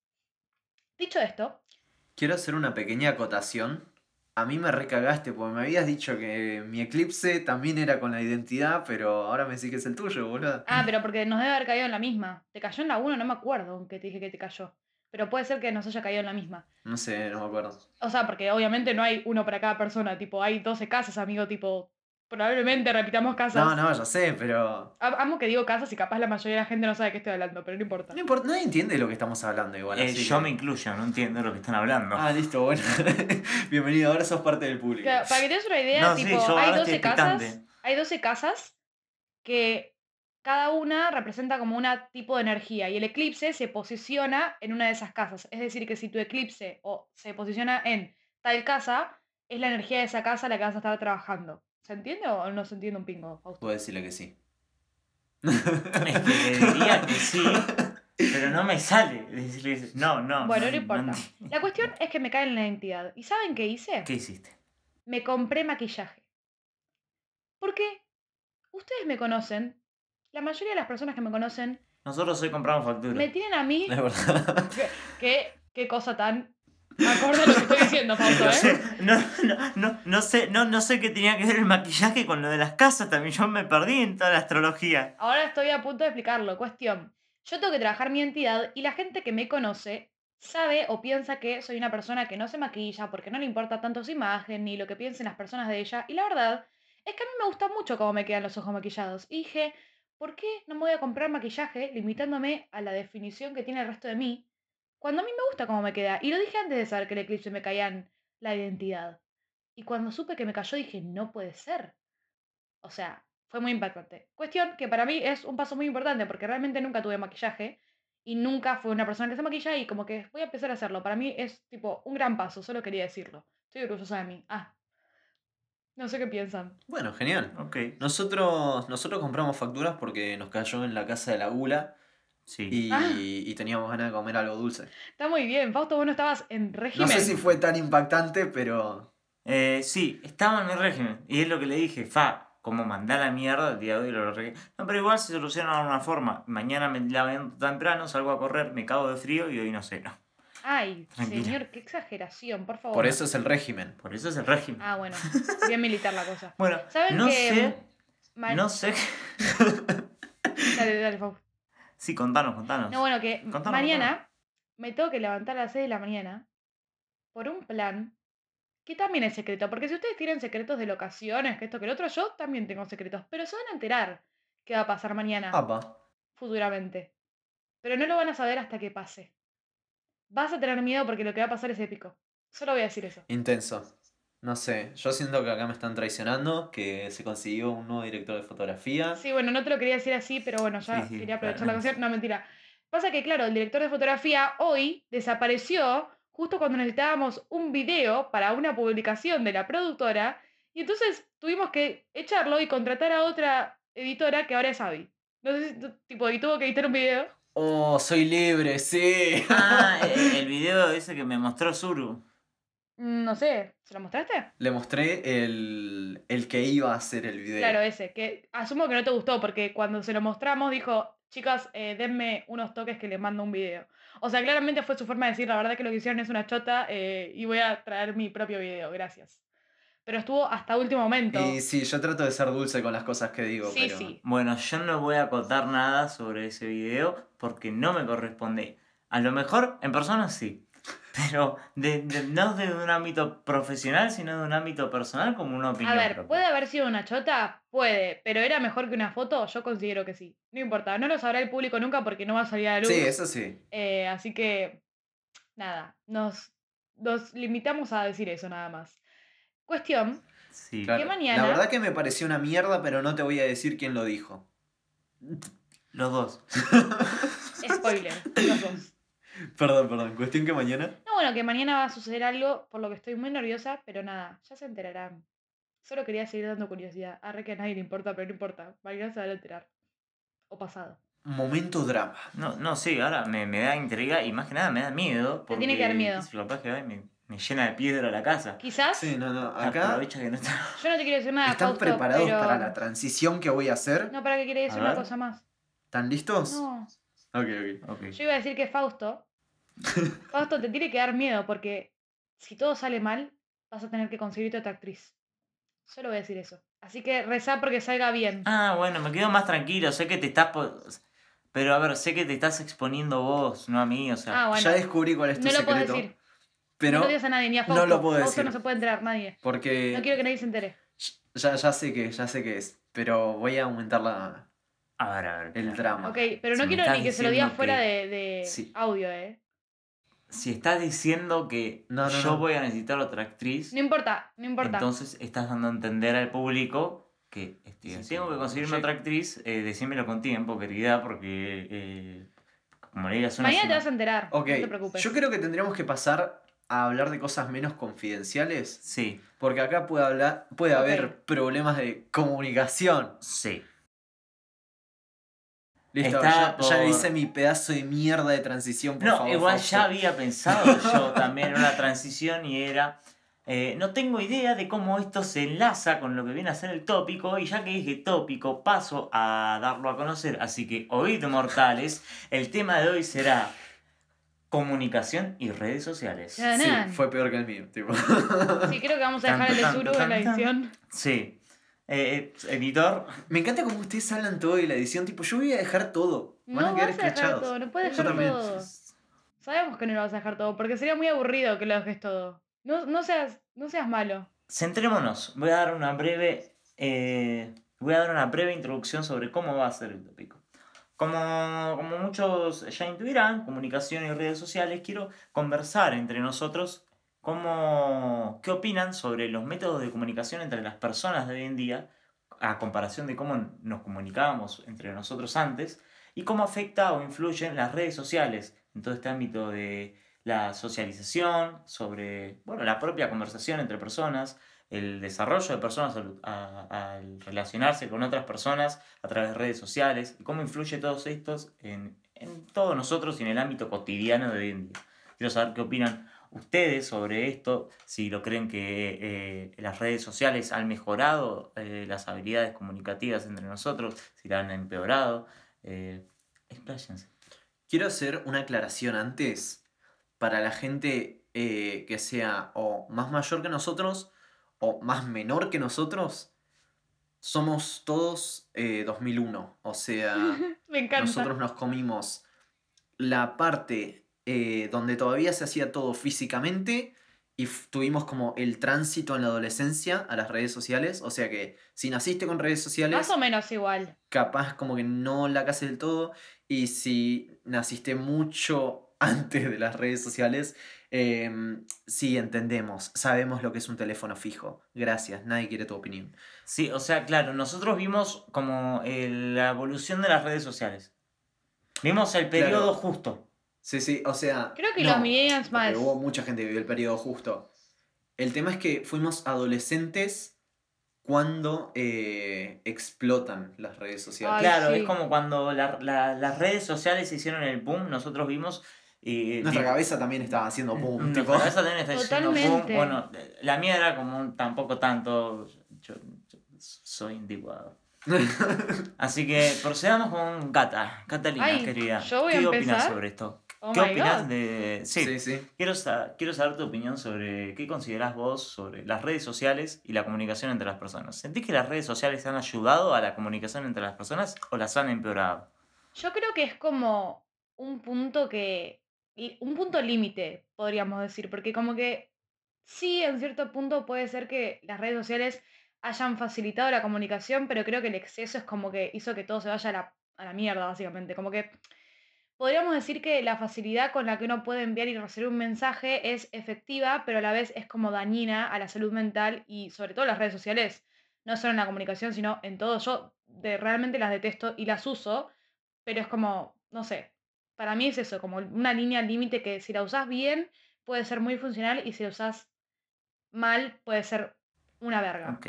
Dicho esto, Quiero hacer una pequeña acotación. A mí me recagaste porque me habías dicho que mi eclipse también era con la identidad, pero ahora me decís que es el tuyo, boludo. ah, pero porque nos debe haber caído en la misma. ¿Te cayó en la 1? No me acuerdo aunque te dije que te cayó. Pero puede ser que nos haya caído en la misma. No sé, no me acuerdo. O sea, porque obviamente no hay uno para cada persona. Tipo, hay 12 casas, amigo. Tipo, probablemente repitamos casas. No, no, ya sé, pero. Am- Amo que digo casas y capaz la mayoría de la gente no sabe de qué estoy hablando, pero no importa. No importa, nadie entiende de lo que estamos hablando igual. Eh, así yo que- me incluyo, no entiendo lo que están hablando. Ah, listo, bueno. Bienvenido, ahora sos parte del público. Claro, para que te des una idea, No, tipo, hay ahora 12 estoy casas. Hay 12 casas que cada una representa como un tipo de energía y el eclipse se posiciona en una de esas casas. Es decir, que si tu eclipse o se posiciona en tal casa, es la energía de esa casa la que vas a estar trabajando. ¿Se entiende o no se entiende un pingo, Fausto? Puedo decirle que sí. Es que le diría que sí, pero no me sale decirle no, no. Bueno, no importa. no- La cuestión es que me cae en la identidad. ¿Y saben qué hice? ¿Qué hiciste? me compré maquillaje. Porque ustedes me conocen, la mayoría de las personas que me conocen, Nosotros hoy compramos factura. me tienen a mí. Es verdad. ¿Qué, qué cosa tan acorde lo que estoy diciendo, Fausto, ¿eh? no, no, no, no sé, no, no sé qué tenía que ver el maquillaje con lo de las casas también. Yo me perdí en toda la astrología. Ahora estoy a punto de explicarlo. Cuestión. Yo tengo que trabajar mi identidad y la gente que me conoce sabe o piensa que soy una persona que no se maquilla porque no le importa tanto su imagen ni lo que piensen las personas de ella. Y la verdad es que a mí me gusta mucho cómo me quedan los ojos maquillados. Y dije, ¿por qué no me voy a comprar maquillaje limitándome a la definición que tiene el resto de mí? Cuando a mí me gusta cómo me queda. Y lo dije antes de saber que el eclipse me caía en la identidad. Y cuando supe que me cayó dije, no puede ser. O sea, fue muy impactante. Cuestión que para mí es un paso muy importante porque realmente nunca tuve maquillaje y nunca fui una persona que se maquilla y como que voy a empezar a hacerlo. Para mí es tipo un gran paso, solo quería decirlo. Estoy orgullosa de mí. Ah. No sé qué piensan. Bueno, genial. Ok. Nosotros, nosotros compramos facturas porque nos cayó en la casa de la gula Sí. y, Ah. y teníamos ganas de comer algo dulce. Está muy bien. Fausto, vos no estabas en régimen. No sé si fue tan impactante, pero. Eh, sí, estaba en mi régimen. Y es lo que le dije, fa, como mandar la mierda el día de hoy lo. No, pero igual se soluciona de una forma. Mañana me levanto temprano, salgo a correr, me cago de frío y hoy no sé, no. Ay, Tranquila. señor, qué exageración, por favor. Por eso es el régimen. Por eso es el régimen. Ah, bueno. Bien militar la cosa. Bueno, ¿Saben no que, sé, no sé. Dale, dale, Fausto. Sí, contanos, contanos. No, bueno, que Contanos, mañana me tengo que levantar a las 6 de la mañana por un plan que también es secreto. Porque si ustedes tienen secretos de locaciones, que esto, que el otro, yo también tengo secretos. Pero se van a enterar qué va a pasar mañana, Apa. futuramente. Pero no lo van a saber hasta que pase. Vas a tener miedo porque lo que va a pasar es épico. Solo voy a decir eso. Intenso. No sé, yo siento que acá me están traicionando, que se consiguió un nuevo director de fotografía. Sí, bueno, no te lo quería decir así, pero bueno, ya Sí, sí, quería aprovechar la ocasión. No, mentira. Pasa que, claro, el director de fotografía hoy desapareció justo cuando necesitábamos un video para una publicación de la productora. Y entonces tuvimos que echarlo y contratar a otra editora que ahora es Abby. No sé si, tu- tipo, y tuvo que editar un video. Oh, soy libre, sí. Ah, el, el video ese que me mostró Zuru. Mm, No sé, ¿se lo mostraste? Le mostré el, el que iba a hacer el video. Claro, ese, que asumo que no te gustó porque cuando se lo mostramos dijo, chicas, eh, denme unos toques que les mando un video. O sea, claramente fue su forma de decir, la verdad que lo que hicieron es una chota eh, y voy a traer mi propio video, gracias. Pero estuvo hasta último momento. Y sí, yo trato de ser dulce con las cosas que digo, Sí, pero. sí. Bueno, yo no voy a acotar nada sobre ese video porque no me corresponde. A lo mejor en persona sí. Pero de- de- no de un ámbito profesional, sino de un ámbito personal como una opinión. A ver, propia. ¿puede haber sido una chota? Puede, pero ¿era mejor que una foto? Yo considero que sí. No importa, no lo sabrá el público nunca porque no va a salir a la luz. Sí, eso sí. Eh, así que, nada, nos, nos limitamos a decir eso nada más. Cuestión, Sí. Claro. mañana- La verdad que me pareció una mierda, pero no te voy a decir quién lo dijo. Los dos. spoiler, los dos. Perdón, perdón. Cuestión que mañana. No, bueno, que mañana va a suceder algo por lo que estoy muy nerviosa, pero nada, ya se enterarán. Solo quería seguir dando curiosidad. Arre que a nadie le importa, pero no importa. Mañana se van a enterar. O pasado. Momento drama. No, no, sí, ahora me, me da intriga y más que nada me da miedo. Te tiene que dar porque, miedo. yo, capaz que hoy me, me llena de piedra la casa. Quizás, Sí, no, no. Acá Aprovecha que no está. yo no te quiero decir nada, están Fausto, preparados pero... para la transición que voy a hacer. No, para que quería decir A una ver. cosa más. ¿Están listos? No, Ok, ok. Ok. yo iba a decir que Fausto Fausto, te tiene que dar miedo porque si todo sale mal, vas a tener que conseguirte otra actriz. Solo voy a decir eso. Así que rezá porque salga bien. Ah, bueno, me quedo más tranquilo. Sé que te estás. po- Pero a ver, sé que te estás exponiendo vos, no a mí, o sea. Ah, bueno. Ya descubrí cuál es tu no lo puedo secreto. decir. Pero no lo digas a nadie, ni a no Fausto. lo puedo Fausto decir. no se puede enterar, nadie. porque No quiero que nadie se entere. ya, ya sé que ya sé que es, pero voy a aumentar la, A ver, a ver. el drama. Ok, pero no quiero ni que se lo digas diciendo fuera que- de, de Sí. audio, ¿eh? Si estás diciendo que No, no, yo no. voy a necesitar otra actriz, No importa, no importa. entonces estás dando a entender al público que Sí, si tengo que- que conseguirme sí. otra actriz, eh, decímelo con tiempo, querida, porque eh, como le digas una Mañana te vas a enterar. Ok, No te preocupes. yo creo que tendríamos que pasar a hablar de cosas menos confidenciales, Sí, porque acá puede, hablar, puede haber problemas de comunicación. sí. Listo, Está ya, ya por- hice mi pedazo de mierda de transición, por No, favor. igual Fausto. ya había pensado yo también en una transición y era. eh, no tengo idea de cómo esto se enlaza con lo que viene a ser el tópico, y ya que dije tópico, paso a darlo a conocer. Así que, oíd mortales, el tema de hoy será comunicación y redes sociales. Sí, fue peor que el mío, tipo. Sí, creo que vamos a dejar el de tan, en la edición. Sí. Eh, editor, Me encanta cómo ustedes hablan todo de la edición, tipo, yo voy a dejar todo. Van No a quedar vas a dejar todo, no puedes dejar también. todo. Sabemos que no lo vas a dejar todo, porque sería muy aburrido que lo dejes todo. No, no, seas, no seas malo. Centrémonos. Voy a dar una breve. eh, voy a dar una breve introducción sobre cómo va a ser el tópico. Como, como muchos ya intuirán, comunicación y redes sociales, quiero conversar entre nosotros cómo, qué opinan sobre los métodos de comunicación entre las personas de hoy en día, a comparación de cómo nos comunicábamos entre nosotros antes, y cómo afecta o influyen las redes sociales en todo este ámbito de la socialización, sobre bueno, la propia conversación entre personas, el desarrollo de personas al, a- al relacionarse con otras personas a través de redes sociales y cómo influye todos estos en, en todos nosotros y en el ámbito cotidiano de hoy en día. Quiero saber qué opinan ustedes sobre esto, si lo creen que eh, las redes sociales han mejorado eh, las habilidades comunicativas entre nosotros, si la han empeorado. Eh, expláyense. Quiero hacer una aclaración antes para la gente eh, que sea o más mayor que nosotros o más menor que nosotros. Somos todos eh, 2001, o sea, Me encanta. nosotros nos comimos la parte eh, donde todavía se hacía todo físicamente y tuvimos como el tránsito en la adolescencia a las redes sociales, o sea que si naciste con redes sociales Más o menos igual. capaz como que no la casi del todo. Y si naciste mucho antes de las redes sociales, em, sí entendemos, sabemos lo que es un teléfono fijo. Gracias, nadie quiere tu opinión. Sí, o sea, claro, nosotros vimos como el- la evolución de las redes sociales. Vimos el periodo Claro. justo. Sí, sí, o sea... Creo que no, los millennials más. Hubo mucha gente que vivió el periodo justo. El tema es que fuimos adolescentes cuando eh, explotan las redes sociales. Ay, claro, sí. es como cuando la- la- las redes sociales hicieron el boom, nosotros vimos... Y, Nuestra tipo, cabeza también estaba haciendo boom. Nuestra tipo. cabeza también está diciendo boom. Bueno, la mía era como un tampoco tanto. Yo, yo soy indiguado. Así que procedamos con Cata. Catalina, Ay, querida. yo voy a ¿Qué opinas empezar. sobre esto? Oh ¿Qué opinas de.? Sí, sí, sí. Quiero, sa- quiero saber tu opinión sobre qué considerás vos sobre las redes sociales y la comunicación entre las personas. ¿Sentís que las redes sociales han ayudado a la comunicación entre las personas o las han empeorado? Yo creo que es como un punto que. Un punto límite, podríamos decir, porque como que sí, en cierto punto puede ser que las redes sociales hayan facilitado la comunicación, pero creo que el exceso es como que hizo que todo se vaya a la, a la mierda, básicamente. Como que podríamos decir que la facilidad con la que uno puede enviar y recibir un mensaje es efectiva, pero a la vez es como dañina a la salud mental y sobre todo las redes sociales, no solo en la comunicación, sino en todo. Yo realmente las detesto y las uso, pero es como, no sé, para mí es eso, como una línea límite que si la usás bien puede ser muy funcional y si la usás mal puede ser una verga. Ok.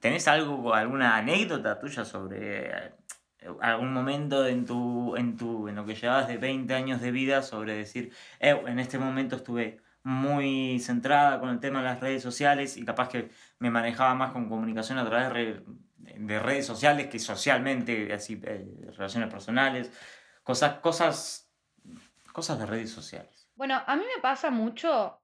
¿Tenés algo, alguna anécdota tuya sobre eh, algún momento en tu, en tu, en lo que llevabas de 20 años de vida sobre decir, "Eh, en este momento estuve muy centrada con el tema de las redes sociales y capaz que me manejaba más con comunicación a través de, re- de redes sociales que socialmente, así, eh, relaciones personales, cosas, cosas, cosas de redes sociales. Bueno, a mí me pasa mucho.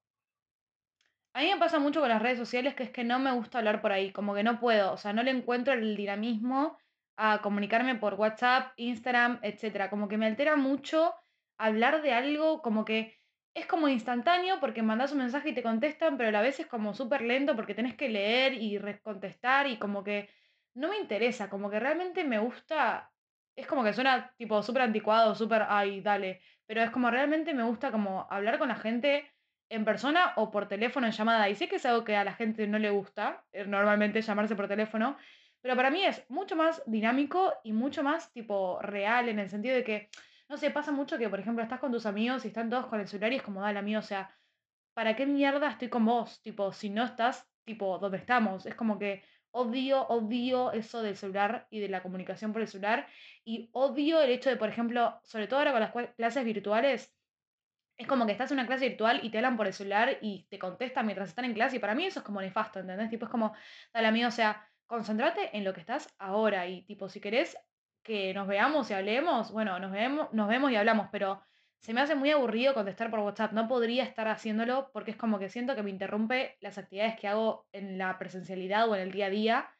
A mí me pasa mucho con las redes sociales que es que no me gusta hablar por ahí, como que no puedo, o sea, no le encuentro el dinamismo a comunicarme por WhatsApp, Instagram, etcétera. Como que me altera mucho hablar de algo, como que es como instantáneo porque mandas un mensaje y te contestan, pero a la vez es como súper lento porque tenés que leer y contestar y como que no me interesa, como que realmente me gusta, es como que suena tipo súper anticuado, súper, ay, dale, pero es como realmente me gusta como hablar con la gente en persona o por teléfono en llamada. Y sé que es algo que a la gente no le gusta, eh, normalmente llamarse por teléfono, pero para mí es mucho más dinámico y mucho más tipo real en el sentido de que, no sé, pasa mucho que, por ejemplo, estás con tus amigos y están todos con el celular y es como, dale, amigo, o sea, ¿para qué mierda estoy con vos? Tipo, si no estás, tipo, donde estamos. Es como que odio, odio eso del celular y de la comunicación por el celular. Y odio el hecho de, por ejemplo, sobre todo ahora con las clases virtuales, es como que estás en una clase virtual y te hablan por el celular y te contestan mientras están en clase. Y para mí eso es como nefasto, ¿entendés? Tipo, es como, dale amigo, o sea, concéntrate en lo que estás ahora. Y tipo, si querés que nos veamos y hablemos, bueno, nos vemos, nos vemos y hablamos, pero se me hace muy aburrido contestar por WhatsApp. No podría estar haciéndolo porque es como que siento que me interrumpe las actividades que hago en la presencialidad o en el día a día.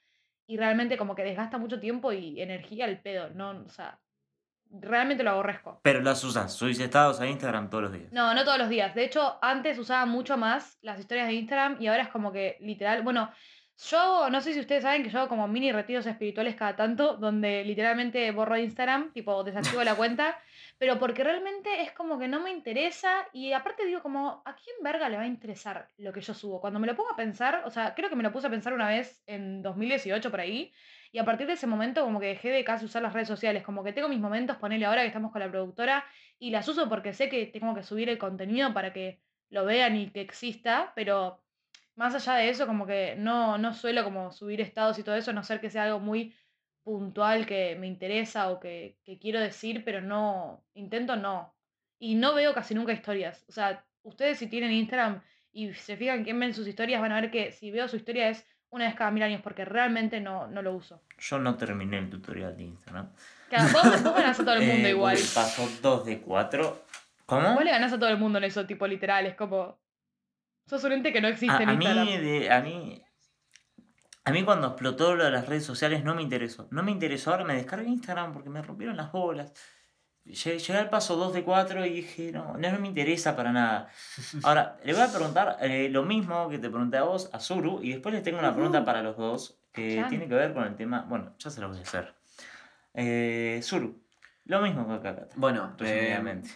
Y realmente como que desgasta mucho tiempo y energía el pedo. No, o sea, realmente lo aborrezco. Pero las usas, subís estados a Instagram todos los días. No, no todos los días. De hecho, antes usaba mucho más las historias de Instagram y ahora es como que literal, bueno, yo no sé si ustedes saben que yo hago como mini retiros espirituales cada tanto, donde literalmente borro Instagram, tipo desactivo la cuenta, pero porque realmente es como que no me interesa y aparte digo como, ¿a quién verga le va a interesar lo que yo subo? Cuando me lo pongo a pensar, o sea, creo que me lo puse a pensar una vez en 2018 por ahí, y a partir de ese momento como que dejé de casi usar las redes sociales, como que tengo mis momentos, ponele ahora que estamos con la productora, y las uso porque sé que tengo que subir el contenido para que lo vean y que exista, pero más allá de eso, como que no, no suelo como subir estados y todo eso, a no ser que sea algo muy puntual que me interesa o que, que quiero decir, pero no, intento no. Y no veo casi nunca historias. O sea, ustedes si tienen Instagram y se fijan quién ven sus historias, van a ver que si veo su historia es una vez cada mil años porque realmente no, no lo uso. Yo no terminé el tutorial de Instagram. Claro, vos, vos ganás a todo el mundo Eh, igual. Pasó 2 de 4. ¿Cómo? Vos le ganás a todo el mundo en eso, tipo literal. Es como. Sos un ente que no existe A, en a mí, de- a mí, a mí cuando explotó lo de las redes sociales no me interesó. No me interesó, ahora me descargué Instagram porque me rompieron las bolas. Llegué, llegué al paso 2 de 4 y dije, no, no, no me interesa para nada. Ahora, le voy a preguntar eh, lo mismo que te pregunté a vos, a Zuru, y después les tengo una pregunta para los dos que tiene que ver con el tema. Bueno, ya se lo voy a hacer. Eh, Zuru, lo mismo que acá, Cata, Bueno, eh, resumidamente.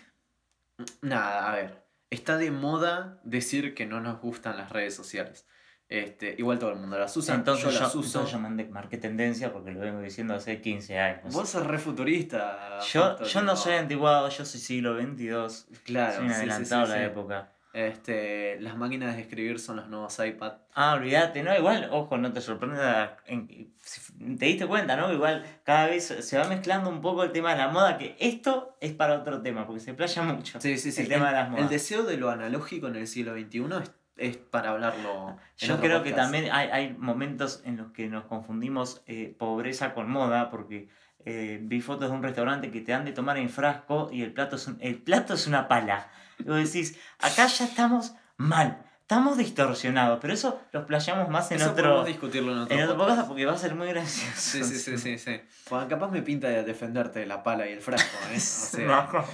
nada, a ver. Está de moda decir que no nos gustan las redes sociales. Este, igual todo el mundo las usa. entonces, yo yo, las uso. entonces yo mandé- marqué tendencia porque lo vengo diciendo hace 15 años. Vos sos re futurista. Yo, yo no soy antiguado, yo soy siglo XXII. Claro, soy un sí, adelantado a sí, la época. Este, las máquinas de escribir son los nuevos iPad. Ah, olvídate, no, igual, ojo, no te sorprenda. te diste cuenta, ¿no? Igual cada vez se va mezclando un poco el tema de la moda, que esto es para otro tema, porque se playa mucho. Sí, sí, sí. El tema de las el modas. deseo de lo analógico en el siglo XXI es, es para hablarlo. en Yo creo que también hay, hay momentos en los que nos confundimos eh, pobreza con moda, porque eh, vi fotos de un restaurante que te dan de tomar en frasco y el plato es, un- el plato es una pala. Y vos decís, acá ya estamos mal, estamos distorsionados, pero eso lo playamos más en Eso otro, podemos discutirlo en otro, en otro podcast. porque va a ser muy gracioso. Sí, sí, sí, sí, sí. Bueno, capaz me pinta de defenderte de la pala y el frasco, ¿eh? O sea, No.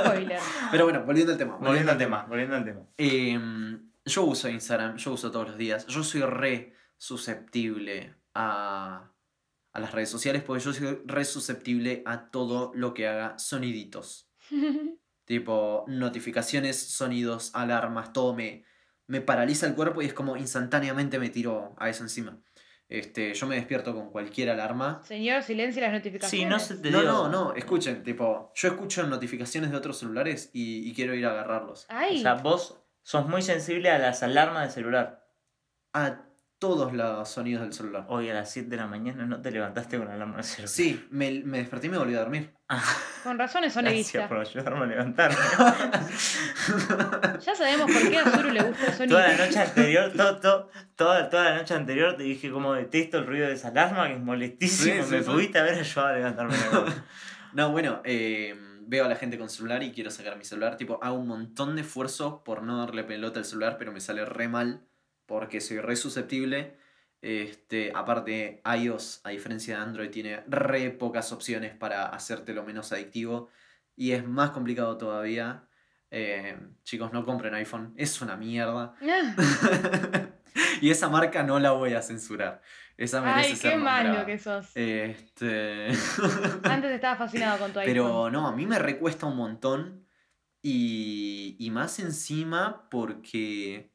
Spoiler. Pero bueno, volviendo al tema. Volviendo al tema, volviendo al tema. Em, yo uso Instagram, yo uso todos los días. Yo soy re susceptible a, a las redes sociales porque yo soy re susceptible a todo lo que haga soniditos. Tipo, notificaciones, sonidos, alarmas, todo me, me paraliza el cuerpo y es como instantáneamente me tiro a eso encima. Este, yo me despierto con cualquier alarma. Señor, silencia las notificaciones. Sí, no se te No, no, no, escuchen, tipo, yo escucho notificaciones de otros celulares y, y quiero ir a agarrarlos. O Ay, sea, vos sos muy sensible a las alarmas de celular. A todos los sonidos del celular. Hoy a las 7 de la mañana no te levantaste con alarma de celular. Sí, me, me desperté y me volví a dormir. Con razón es Gracias por ayudarme a levantarme. Ya sabemos por qué a Zuru le gusta el sonido. toda la noche anterior, to- to- toda, toda la noche anterior te dije como detesto el ruido de esa alarma, que es molestísimo. Sí, sí, Me sí. pudiste haber ayudado a levantarme. No, bueno, eh, veo a la gente con celular y quiero sacar mi celular. Tipo, hago un montón de esfuerzo por no darle pelota al celular, pero me sale re mal porque soy re susceptible. Este, aparte, iOS, a diferencia de Android, tiene re pocas opciones para hacerte lo menos adictivo. Y es más complicado todavía. Eh, chicos, no compren iPhone. Es una mierda. Ah, y esa marca no la voy a censurar. Esa merece Ay, ser qué malo que sos. Este. Antes estaba fascinado con tu iPhone. Pero no, a mí me recuesta un montón. Y, y más encima porque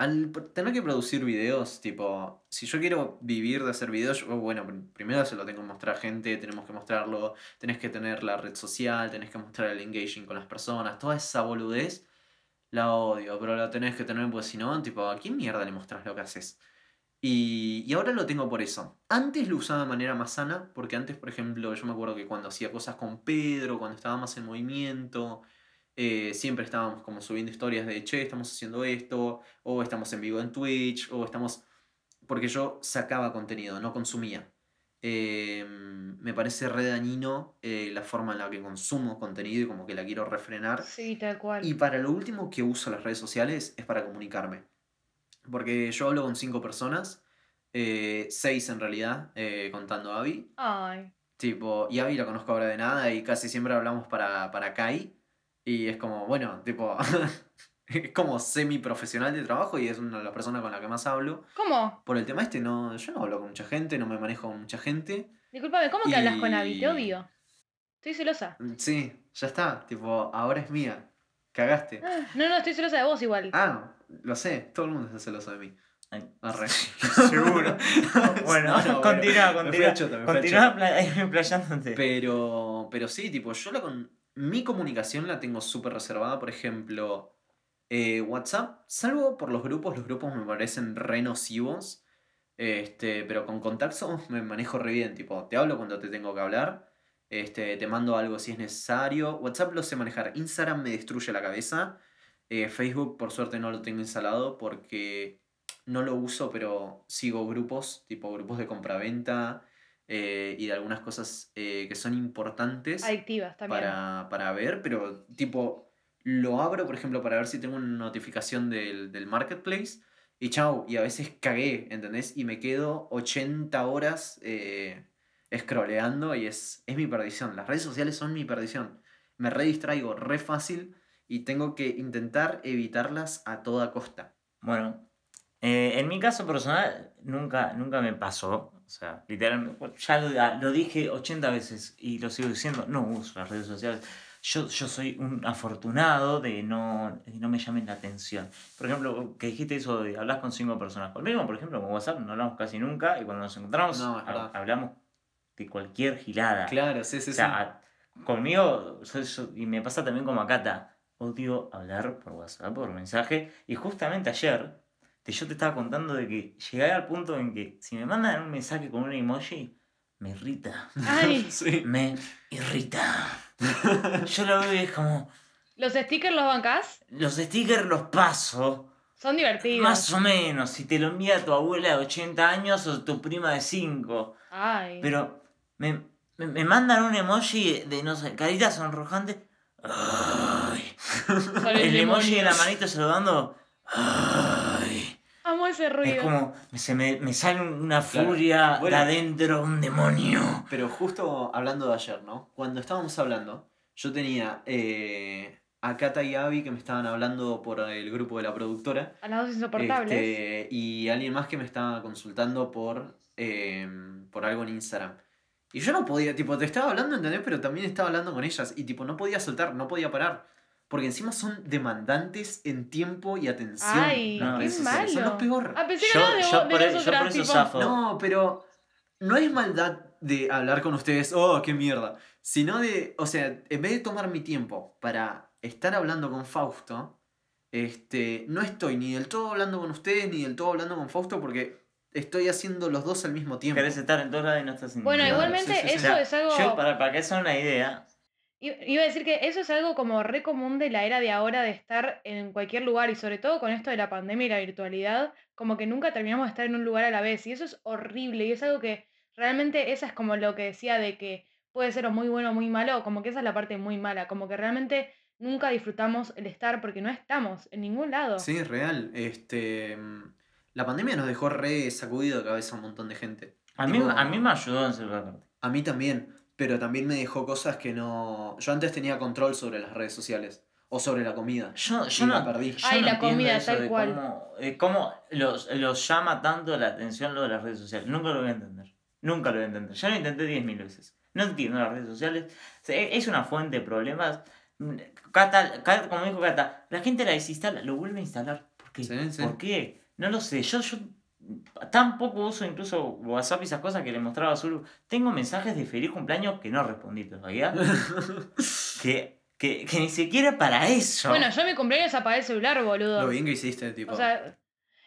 al tener que producir videos, tipo, si yo quiero vivir de hacer videos, yo, bueno, pr- primero se lo tengo que mostrar a gente, tenemos que mostrarlo, tenés que tener la red social, tenés que mostrar el engaging con las personas, toda esa boludez, la odio, pero la tenés que tener, pues si no, tipo, ¿a quién mierda le mostrás lo que haces? Y, y ahora lo tengo por eso. Antes lo usaba de manera más sana, porque antes, por ejemplo, yo me acuerdo que cuando hacía cosas con Pedro, cuando estaba más en movimiento, eh, siempre estábamos como subiendo historias de, che, estamos haciendo esto, o estamos en vivo en Twitch, o estamos... Porque yo sacaba contenido, no consumía. Eh, me parece re dañino eh, la forma en la que consumo contenido y como que la quiero refrenar. Sí, tal cual. Y para lo último que uso las redes sociales es para comunicarme. Porque yo hablo con cinco personas, eh, seis en realidad, eh, contando a Abby. Ay. Tipo, y Abby la conozco ahora de nada y casi siempre hablamos para, para Kai. Y es como, bueno, tipo, es como semi-profesional de trabajo y es una de las personas con la que más hablo. ¿Cómo? Por el tema este, no, yo no hablo con mucha gente, no me manejo con mucha gente. Disculpame, ¿cómo que hablas con Abby? Te Y- odio. Estoy celosa. Mm, Sí, ya está, tipo, ahora es mía. Cagaste. Ah, No, no, estoy celosa de vos igual. Ah, lo sé, todo el mundo está celoso de mí. Ay, Arre. Seguro. Bueno, No, no, continúa, me fui continúa. me fui al Continúa choto. pla- explayándote. Pero, pero sí, tipo, yo la con... mi comunicación la tengo súper reservada. Por ejemplo, eh, WhatsApp, salvo por los grupos, los grupos me parecen re nocivos. Este, pero con contactos me manejo re bien. Tipo, te hablo cuando te tengo que hablar. Este, te mando algo si es necesario. WhatsApp lo sé manejar. Instagram me destruye la cabeza. Eh, Facebook, por suerte, no lo tengo instalado porque no lo uso, pero sigo grupos, tipo grupos de compraventa eh, y de algunas cosas eh, que son importantes Adictivas también. para, para ver, pero tipo, lo abro, por ejemplo, para ver si tengo una notificación del, del marketplace y chau, y a veces cagué, ¿entendés? Y me quedo 80 horas eh, scrolleando y es, es mi perdición. Las redes sociales son mi perdición. Me re distraigo re fácil y tengo que intentar evitarlas a toda costa. Bueno, eh, en mi caso personal nunca, nunca me pasó. O sea, literalmente, ya lo, lo dije 80 veces y lo sigo diciendo, no uso las redes sociales. Yo, yo soy un afortunado de no, de no me llamen la atención. Por ejemplo, que dijiste eso de hablar con cinco personas. Conmigo, por ejemplo, con WhatsApp no hablamos casi nunca y cuando nos encontramos No, hablamos de cualquier gilada. Claro, sí, sí, O sí. sea, a- conmigo, yo- yo- y me pasa también como a Cata, odio hablar por WhatsApp, por mensaje. Y justamente ayer, te- yo te estaba contando de que llegué al punto en que si me mandan un mensaje con un emoji, me irrita. Ay, Sí. Me irrita. Yo lo veo y es como, ¿los stickers los bancás? los stickers los paso. Son divertidos. Más o menos, si te lo envía tu abuela de 80 años o tu prima de 5. Ay. Pero me, me, me mandan un emoji de, no sé, carita sonrojante. Ay. El emoji de la manito saludando. Ay. Amo ese ruido. Es como, se me, me sale una Claro. furia Bueno. de adentro, un demonio. Pero justo hablando de ayer, ¿no? Cuando estábamos hablando, yo tenía eh, a Kata y Abby que me estaban hablando por el grupo de la productora. A las dos insoportables. este, y alguien más que me estaba consultando por, eh, por algo en Instagram. Y yo no podía, tipo, te estaba hablando, ¿entendés? Pero también estaba hablando con ellas. Y tipo, no podía soltar, no podía parar. Porque encima son demandantes en tiempo y atención. Ay, No, qué malo. son los peor. Ah, pensé que Yo- de, yo de por yo por eso zafo. No, pero no es maldad de hablar con ustedes, oh, qué mierda. Sino de, o sea, en vez de tomar mi tiempo para estar hablando con Fausto, este, no estoy ni del todo hablando con ustedes ni del todo hablando con Fausto porque estoy haciendo los dos al mismo tiempo. Querés estar en todos lados y no estás en Bueno, igualmente sí, sí, sí. eso O sea, es algo... Yo, para, para que sea una idea, Iba a decir que eso es algo como re común de la era de ahora de estar en cualquier lugar y sobre todo con esto de la pandemia y la virtualidad, como que nunca terminamos de estar en un lugar a la vez y eso es horrible y es algo que realmente esa es como lo que decía de que puede ser o muy bueno o muy malo, como que esa es la parte muy mala, como que realmente nunca disfrutamos el estar porque no estamos en ningún lado. Sí, es real. Este, mm, la pandemia nos dejó re sacudido de cabeza a un montón de gente. A mí, Tipo, a mí me ayudó en cierta parte. a mí también, pero también me dejó cosas que no... Yo antes tenía control sobre las redes sociales o sobre la comida. Yo, yo y no, la perdí. yo Ay, no la comida, eso tal de cual. Cómo, eh, cómo los, los llama tanto la atención lo de las redes sociales. Nunca lo voy a entender. Nunca lo voy a entender. Ya lo intenté 10.000 veces. No entiendo las redes sociales. O sea, es una fuente de problemas. Mm, Cata, Cata, como dijo Cata, la gente la desinstala, lo vuelve a instalar. ¿Por qué? Sí, sí. ¿Por qué? No lo sé. Yo, yo tan poco uso incluso WhatsApp y esas cosas que le mostraba a Zulu. Tengo mensajes de feliz cumpleaños que no respondí todavía. que, que, que ni siquiera para eso. Bueno, yo mi cumpleaños apagué el celular, boludo. Lo bien que hiciste, tipo. O sea,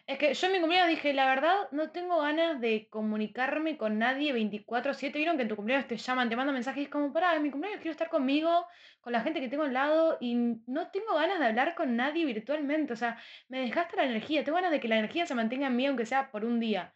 es que yo en mi cumpleaños dije, la verdad, no tengo ganas de comunicarme con nadie 24/7. Vieron que en tu cumpleaños te llaman, te mandan mensajes como, pará, en mi cumpleaños quiero estar conmigo, con la gente que tengo al lado y no tengo ganas de hablar con nadie virtualmente. O sea, me dejaste la energía, tengo ganas de que la energía se mantenga en mí aunque sea por un día.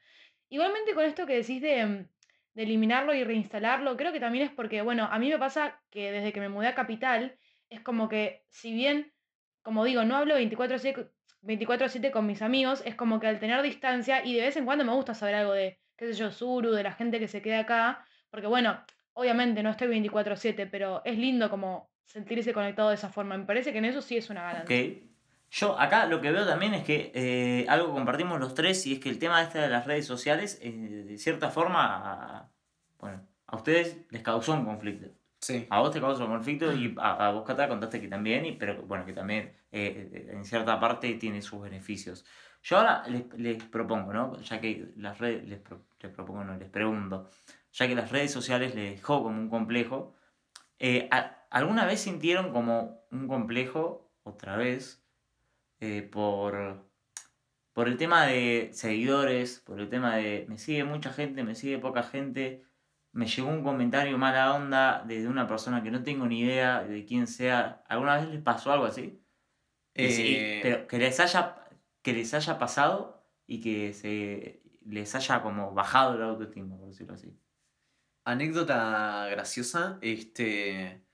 Igualmente con esto que decís de, de eliminarlo y reinstalarlo, creo que también es porque, bueno, a mí me pasa que desde que me mudé a Capital, es como que si bien, como digo, no hablo 24/7 24/7 con mis amigos, es como que al tener distancia y de vez en cuando me gusta saber algo de, qué sé yo, Zuru, de la gente que se queda acá, porque bueno, obviamente no estoy 24/7, pero es lindo como sentirse conectado de esa forma. Me parece que en eso sí es una ganancia. Ok. Yo acá lo que veo también es que eh, algo compartimos los tres y es que el tema este de las redes sociales, eh, de cierta forma, a, bueno, a ustedes les causó un conflicto. A vos te causó un conflicto y a, a vos, Cata, contaste que también, y, pero bueno, que también eh, eh, en cierta parte tiene sus beneficios. Yo ahora les, propongo, ¿no? Ya que las redes, les, pro- les propongo, no, les pregunto, ya que las redes sociales les dejó como un complejo, eh, ¿a- ¿alguna vez sintieron como un complejo, otra vez, por, por el tema de seguidores, por el tema de me sigue mucha gente, me sigue poca gente, me llegó un comentario mala onda de una persona que no tengo ni idea de quién sea. ¿Alguna vez les pasó algo así? Sí, Eh, pero que les haya que les haya pasado y que se les haya como bajado el autoestima, por decirlo así. Anécdota graciosa, este.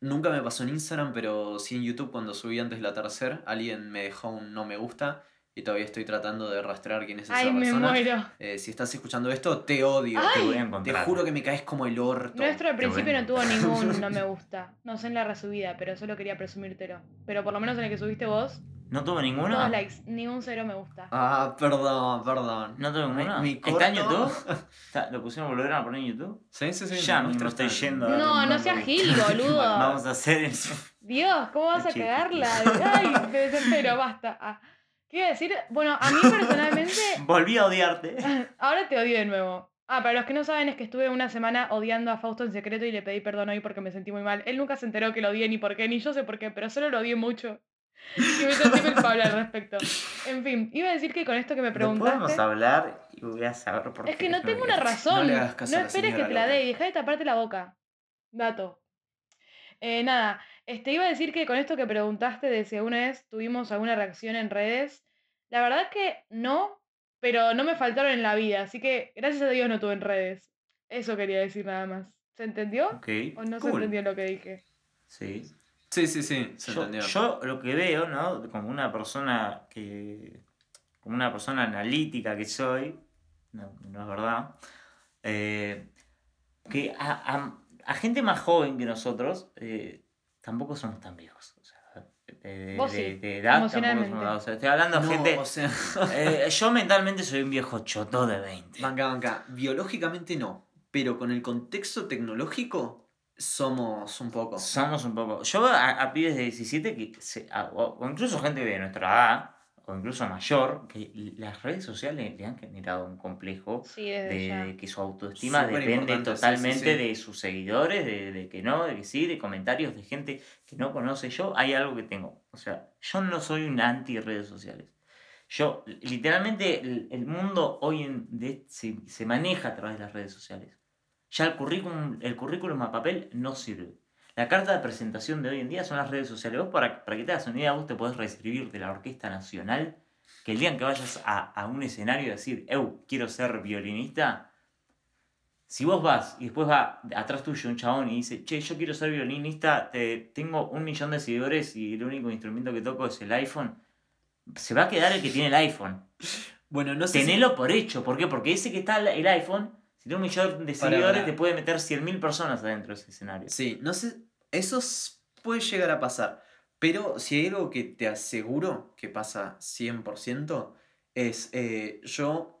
Nunca me pasó en Instagram, pero sí en YouTube cuando subí antes la tercera, alguien me dejó un no me gusta y todavía estoy tratando de rastrear quién es esa Ay, me muero. Eh, si estás escuchando esto, te odio. Ay. Te voy a Te encontrar. juro que me caes como el orto. Nuestro al principio no tuvo ningún no me gusta. No sé en la resubida, pero solo quería presumírtelo. Pero por lo menos en el que subiste vos, ¿No tuvo ninguna? todos likes, ningún cero me gusta. Ah, perdón, perdón. ¿No tuvo ninguna? Mi ¿Está en YouTube? ¿Está- ¿Lo pusieron, volvieron a poner en YouTube? Sí, sí, sí. Ya me mismo muestra estoy yendo. No, no seas gil, boludo. Vamos a hacer eso. Dios, ¿cómo vas a Chiste. cagarla? Ay, me desespero, basta. Ah, ¿Qué iba a decir? Bueno, a mí personalmente, Volví a odiarte. ahora te odio de nuevo. Ah, para los que no saben es que estuve una semana odiando a Fausto en secreto y le pedí perdón hoy porque me sentí muy mal. Él nunca se enteró que lo odié ni por qué, ni yo sé por qué, pero solo lo odié mucho. Y me sentí culpable al respecto. En fin, iba a decir que con esto que me No podemos preguntaste... hablar y voy a saber por qué. Es que no tengo una razón. No esperes que te la dé y deja de taparte la boca. Dato. Eh, nada, este, iba a decir que con esto que preguntaste de si alguna vez tuvimos alguna reacción en redes, la verdad es que no, pero no me faltaron en la vida, así que gracias a Dios no tuve en redes. Eso quería decir nada más. ¿Se entendió? ¿O no se entendió lo que dije? sí. Sí, sí, sí, se Yo, entendió. yo lo que veo, ¿no? Como una persona que. Como una persona analítica que soy, no, no es verdad, eh, que a, a- a gente más joven que nosotros eh, tampoco somos tan viejos. O sea, de, Vos de- sí, de edad tampoco somos. O sea, estoy hablando de No, gente. o sea, eh, yo mentalmente soy un viejo choto de 20. banca, banca. Biológicamente no, pero con el contexto tecnológico somos un poco. Somos un poco. Yo a, a pibes de 17 que se- a- o incluso gente de nuestra edad, o incluso mayor, que las redes sociales le han generado un complejo Sí, de, ya. que su autoestima Súper depende importante, sí, sí, totalmente sí. de sus seguidores, de, de que no, de que sí, de comentarios de gente que no conoce. Yo hay algo que tengo. O sea, yo no soy un anti redes sociales. Yo, literalmente, el, el mundo hoy en, de, se, se maneja a través de las redes sociales. Ya el currículum, el currículum a papel no sirve. La carta de presentación de hoy en día son las redes sociales. Vos, para, para que te hagas una idea, vos te podés recibir de la Orquesta Nacional, que el día en que vayas a, a un escenario y decir, eu, quiero ser violinista, Si vos vas y después va atrás tuyo un chabón y dice, che, yo quiero ser violinista, te- tengo un millón de seguidores y el único instrumento que toco es el iPhone, se va a quedar el que tiene el iPhone. Bueno, no sé. si- Tenelo por hecho. ¿Por qué? Porque ese que está el iPhone, si tiene un millón de Para, seguidores, para. te puede meter 100.000 personas adentro de ese escenario. Sí, no sé. Eso puede llegar a pasar. Pero si hay algo que te aseguro que pasa 100%, es eh, yo,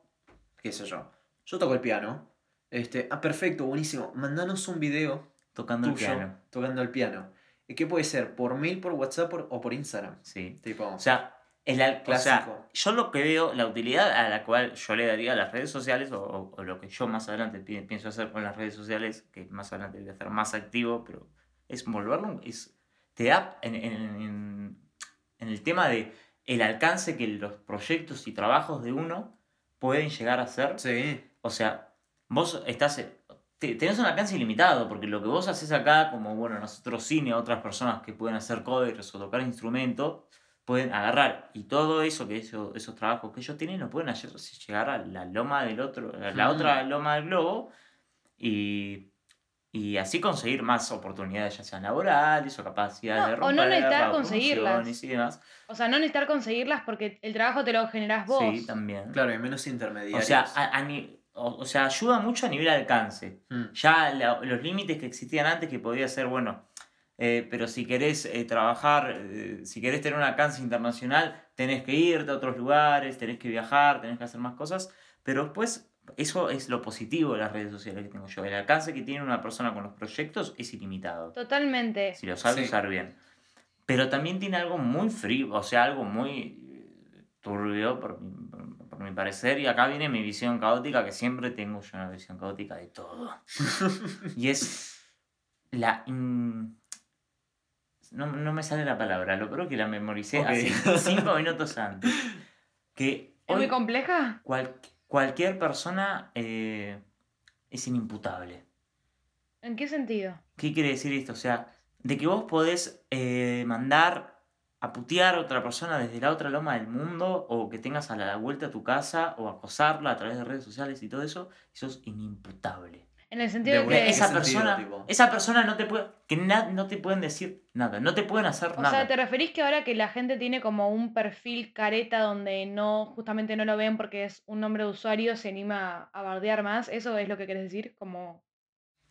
qué sé yo, yo toco el piano. Este, ah, perfecto, buenísimo. Mandanos un video Tocando el piano. tocando el piano. ¿Y ¿Qué puede ser? ¿Por mail, por WhatsApp por- o por Instagram? Sí. Tipo, O sea, el, al- o sea, Clásico. yo lo que veo, la utilidad a la cual yo le daría a las redes sociales, o, o- o lo que yo más adelante pi- pienso hacer con las redes sociales, que más adelante voy a estar más activo, pero es volverlo, es, te da en, en- en- el tema de el alcance que los proyectos y trabajos de uno pueden llegar a ser. sí. O sea, vos estás. te- Tenés un alcance ilimitado, porque lo que vos haces acá, como bueno, nosotros cine, otras personas que pueden hacer covers o tocar instrumentos, pueden agarrar y todo eso, que eso- esos trabajos que ellos tienen, lo pueden hacer llegar a la loma del otro, a la Mm. otra loma del globo, y, y así conseguir más oportunidades, ya sean laborales o capacidades No, de o no romper, necesitar o conseguirlas. y demás. O sea, no necesitar conseguirlas porque el trabajo te lo generás vos. Sí, también. Claro, hay menos O intermediarios. sea, a- a ni- o, o sea, ayuda mucho a nivel de alcance. Mm, Ya la- los límites que existían antes, que podía ser, bueno, eh, pero si querés eh, trabajar, eh, si querés tener un alcance internacional, tenés que irte a otros lugares, tenés que viajar, tenés que hacer más cosas, pero después eso es lo positivo de las redes sociales que tengo yo. El alcance que tiene una persona con los proyectos es ilimitado, Totalmente. si lo sabes Sí. usar bien. Pero también tiene algo muy frío, o sea, algo muy eh, turbio, por mi, por- por mi parecer, y acá viene mi visión caótica, que siempre tengo yo una visión caótica de todo. y es la... in- No, no me sale la palabra, lo creo que la memoricé hace cinco minutos antes. Que ¿Es hoy muy compleja? cual- cualquier persona eh, es inimputable. ¿En qué sentido? ¿Qué quiere decir esto? O sea, de que vos podés eh, mandar a putear a otra persona desde la otra loma del mundo, o que tengas a la vuelta a tu casa, o acosarla a través de redes sociales y todo eso, eso es inimputable. En el sentido De que... esa- sentido, persona, tipo? esa persona no te puede, que na- no te pueden decir nada, no te pueden hacer O nada. sea, ¿te referís que ahora que la gente tiene como un perfil careta donde no, justamente no lo ven porque es un nombre de usuario, se anima a bardear más? ¿Eso es lo que querés decir? Como...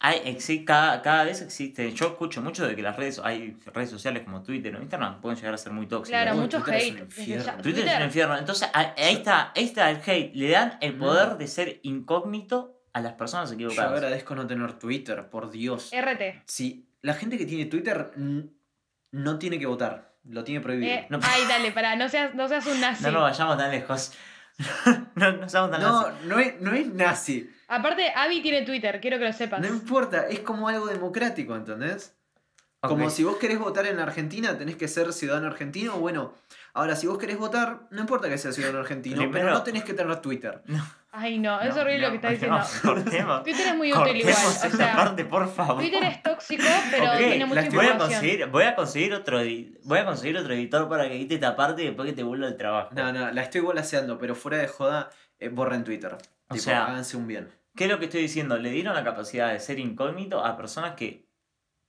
Hay, exi- cada, cada vez existe, yo escucho mucho de que las redes, hay redes sociales como Twitter o Instagram pueden llegar a ser muy tóxicas. Claro, mucho Twitter es hate. ya- Twitter es un Twitter- infierno. Entonces, ahí está, ahí está el hate. Le dan el Mm. poder de ser incógnito a las personas Yo equivocadas. agradezco no tener Twitter, por Dios. RT. Si la gente que tiene Twitter no tiene que votar, lo tiene prohibido. Eh, No. Ay, dale, pará, no seas, no seas un nazi. No nos vayamos tan lejos. no no seamos tan No, lejos. no es, no es nazi. Aparte, Abby tiene Twitter, quiero que lo sepas. No importa, es como algo democrático, ¿entendés? Como si vos querés votar en Argentina, tenés que ser ciudadano argentino. Bueno, ahora si vos querés votar, no importa que seas ciudadano argentino, pero no tenés que tener Twitter. Ay, no, es No, horrible lo que está no, diciendo. cortemos. Twitter es muy útil igual. O esta sea, parte, por favor. Twitter es tóxico, pero tiene mucha estoy- voy a información. conseguir, voy a conseguir otro voy a conseguir otro editor para que edite esta parte y después que te vuelva el trabajo. No, no, la estoy volaseando, pero fuera de joda, eh, borren Twitter. O Tipo, sea- háganse un bien. ¿Qué es lo que estoy diciendo? Le dieron la capacidad de ser incógnito a personas que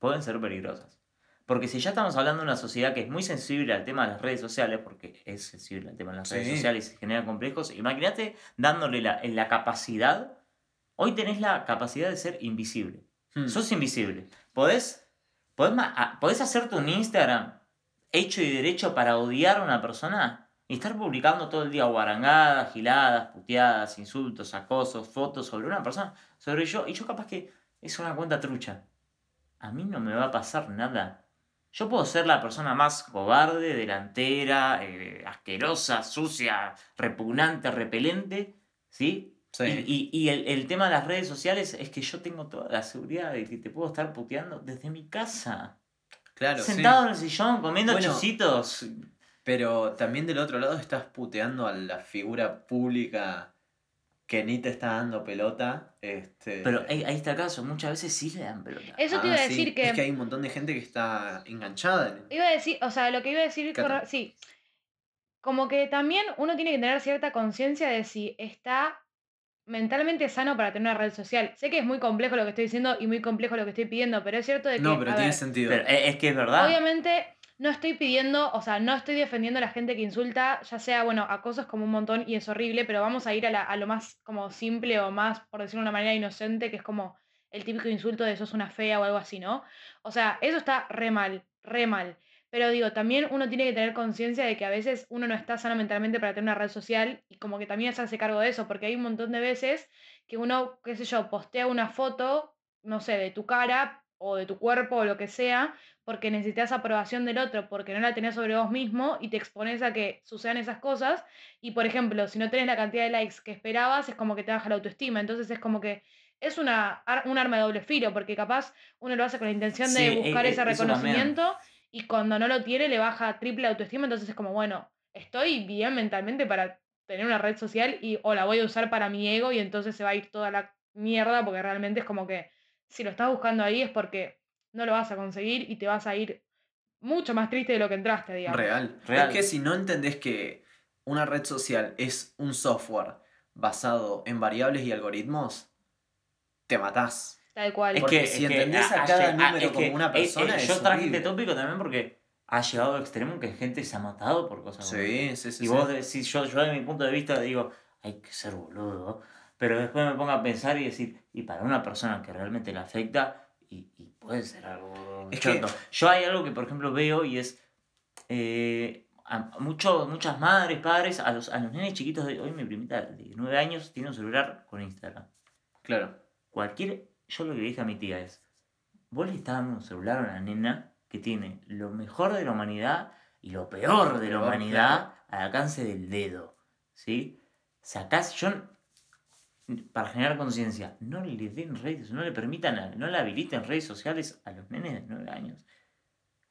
pueden ser peligrosas. Porque si ya estamos hablando de una sociedad que es muy sensible al tema de las redes sociales, porque es sensible al tema de las redes Sí. sociales y se generan complejos, imagínate dándole la, en la capacidad, hoy tenés la capacidad de ser invisible. Hmm. Sos invisible. Podés, podés, ma- a- podés hacerte un Instagram hecho y derecho para odiar a una persona y estar publicando todo el día guarangadas, giladas, puteadas, insultos, acosos, fotos sobre una persona, sobre yo, y yo capaz que es una cuenta trucha. A mí no me va a pasar nada. Yo puedo ser la persona más cobarde, delantera, eh, asquerosa, sucia, repugnante, repelente, ¿sí? Sí. Y, y- y el, el tema de las redes sociales es que yo tengo toda la seguridad de que te puedo estar puteando desde mi casa. claro, sí. sentado en el sillón, comiendo Bueno, chisitos. Pero también del otro lado estás puteando a la figura pública que ni te está dando pelota. Este... Pero ahí, ahí está el caso, muchas veces sí le dan pelota. Eso te Ah, iba a sí, decir que... Es que hay un montón de gente que está enganchada en... Iba a decir, o sea, lo que iba a decir, sí, como que también uno tiene que tener cierta conciencia de si está mentalmente sano para tener una red social. Sé que es muy complejo lo que estoy diciendo y muy complejo lo que estoy pidiendo, pero es cierto de que. No, pero tiene ver, sentido. Pero e- es que es verdad. Obviamente no estoy pidiendo, o sea, no estoy defendiendo a la gente que insulta, ya sea, bueno, a cosas como un montón y es horrible, pero vamos a ir a, la- a lo más como simple o más, por decirlo de una manera inocente, que es como el típico insulto de sos una fea o algo así, ¿no? O sea, eso está re mal, re mal. Pero digo, también uno tiene que tener conciencia de que a veces uno no está sano mentalmente para tener una red social y como que también se hace cargo de eso, porque hay un montón de veces que uno, qué sé yo, postea una foto, no sé, de tu cara o de tu cuerpo o lo que sea, porque necesitas aprobación del otro, porque no la tenés sobre vos mismo y te expones a que sucedan esas cosas. Y por ejemplo, si no tenés la cantidad de likes que esperabas, es como que te baja la autoestima. Entonces es como que es una, un arma de doble filo, porque capaz uno lo hace con la intención de e- buscar e- ese también. reconocimiento y cuando no lo tiene le baja triple autoestima. Entonces es como, bueno, estoy bien mentalmente para tener una red social y o la voy a usar para mi ego y entonces se va a ir toda la mierda porque realmente es como que si lo estás buscando ahí es porque no lo vas a conseguir y te vas a ir mucho más triste de lo que entraste, digamos. Real. Real. Es que si no entendés que una red social es un software basado en variables y algoritmos, te matás. Tal cual. Es Porque que, si es que entendés a cada número como que, una eh, persona, eh, es Yo traje este tópico también porque ha llegado al extremo que gente se ha matado por cosas como Sí, sí, sí. Y sí. vos decís, yo, yo de mi punto de vista digo, hay que ser boludo. Pero después me pongo a pensar y decir, y para una persona que realmente le afecta, y, y puede ser algo Es que-. Yo hay algo que, por ejemplo, veo y es. eh, a mucho- muchas madres, padres, a los, a los nenes chiquitos de hoy, mi primita de 9 años tiene un celular con Instagram. Claro. Cualquier. Yo lo que le dije a mi tía es: Vos le estás dando un celular a una nena que tiene lo mejor de la humanidad y lo peor de la humanidad al alcance del dedo. ¿Sí? Sacás. Yo. Para generar conciencia, no le den redes, no le permitan, no le habiliten redes sociales a los nenes de 9 años.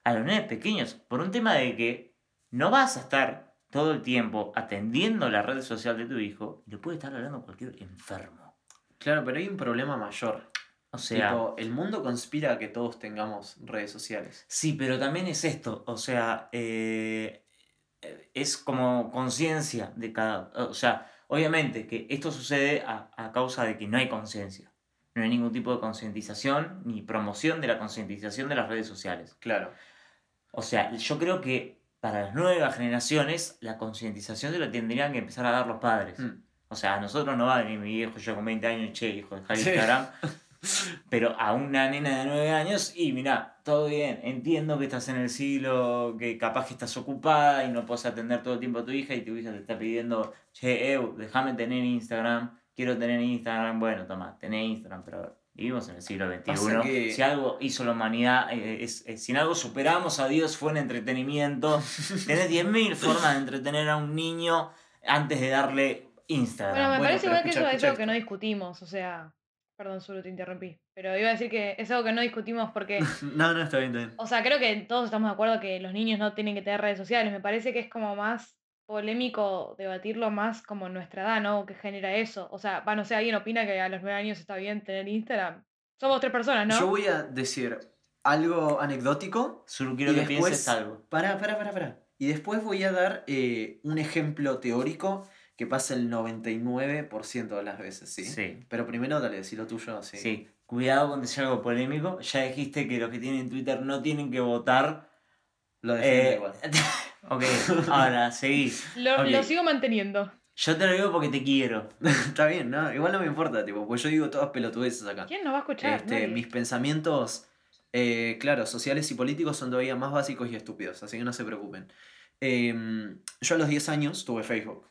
A los nenes pequeños. Por un tema de que no vas a estar todo el tiempo atendiendo la red social de tu hijo y le puede estar hablando cualquier enfermo. Claro, pero hay un problema mayor. O sea, Tipo, el mundo conspira a que todos tengamos redes sociales. sí, pero también es esto, o sea, eh, es como conciencia de cada... O sea, obviamente que esto sucede a, a causa de que no hay conciencia. No hay ningún tipo de concientización ni promoción de la concientización de las redes sociales. Claro. O sea, yo creo que para las nuevas generaciones la concientización se la tendrían que empezar a dar los padres. Mm. O sea, a nosotros no va a venir mi viejo, yo con 20 años, che, hijo, dejar Sí. Instagram. Pero a una nena de 9 años, y mira, todo bien, entiendo que estás en el siglo, que capaz que estás ocupada y no puedes atender todo el tiempo a tu hija y tu hija te está pidiendo, che, Eu, déjame tener Instagram, quiero tener Instagram. Bueno, toma, tené Instagram, pero vivimos en el siglo XXI. Que- Si algo hizo la humanidad, eh, es, es- si en algo superamos a Dios fue en entretenimiento. Tenés 10.000 formas de entretener a un niño antes de darle Instagram. Bueno, me Bueno, parece igual que eso es algo que no discutimos, o sea, perdón, solo te interrumpí, pero iba a decir que es algo que no discutimos porque, No, no, está bien, está bien. o sea, creo que todos estamos de acuerdo que los niños no tienen que tener redes sociales, me parece que es como más polémico debatirlo más como en nuestra edad, ¿no? Que genera eso, o sea, va, no sé, ¿alguien opina que a los nueve años está bien tener Instagram? Somos tres personas, ¿no? Yo voy a decir algo anecdótico. Solo quiero Y que después- pienses algo. Para, para, para, para. Y después voy a dar eh, un ejemplo teórico que pasa el 99% de las veces, ¿sí? Sí. Pero primero dale, decí lo tuyo, sí. Sí. Cuidado con decir algo polémico. Ya dijiste que los que tienen Twitter no tienen que votar. Lo defiendo Eh, igual. ok, ahora seguí. Lo, lo sigo manteniendo. Yo te lo digo porque te quiero. Está bien, ¿no? Igual no me importa, tipo, pues yo digo todas pelotudeces acá. ¿Quién nos va a escuchar? Este, mis pensamientos, eh, claro, sociales y políticos son todavía más básicos y estúpidos, así que no se preocupen. Em, yo a los 10 años tuve Facebook.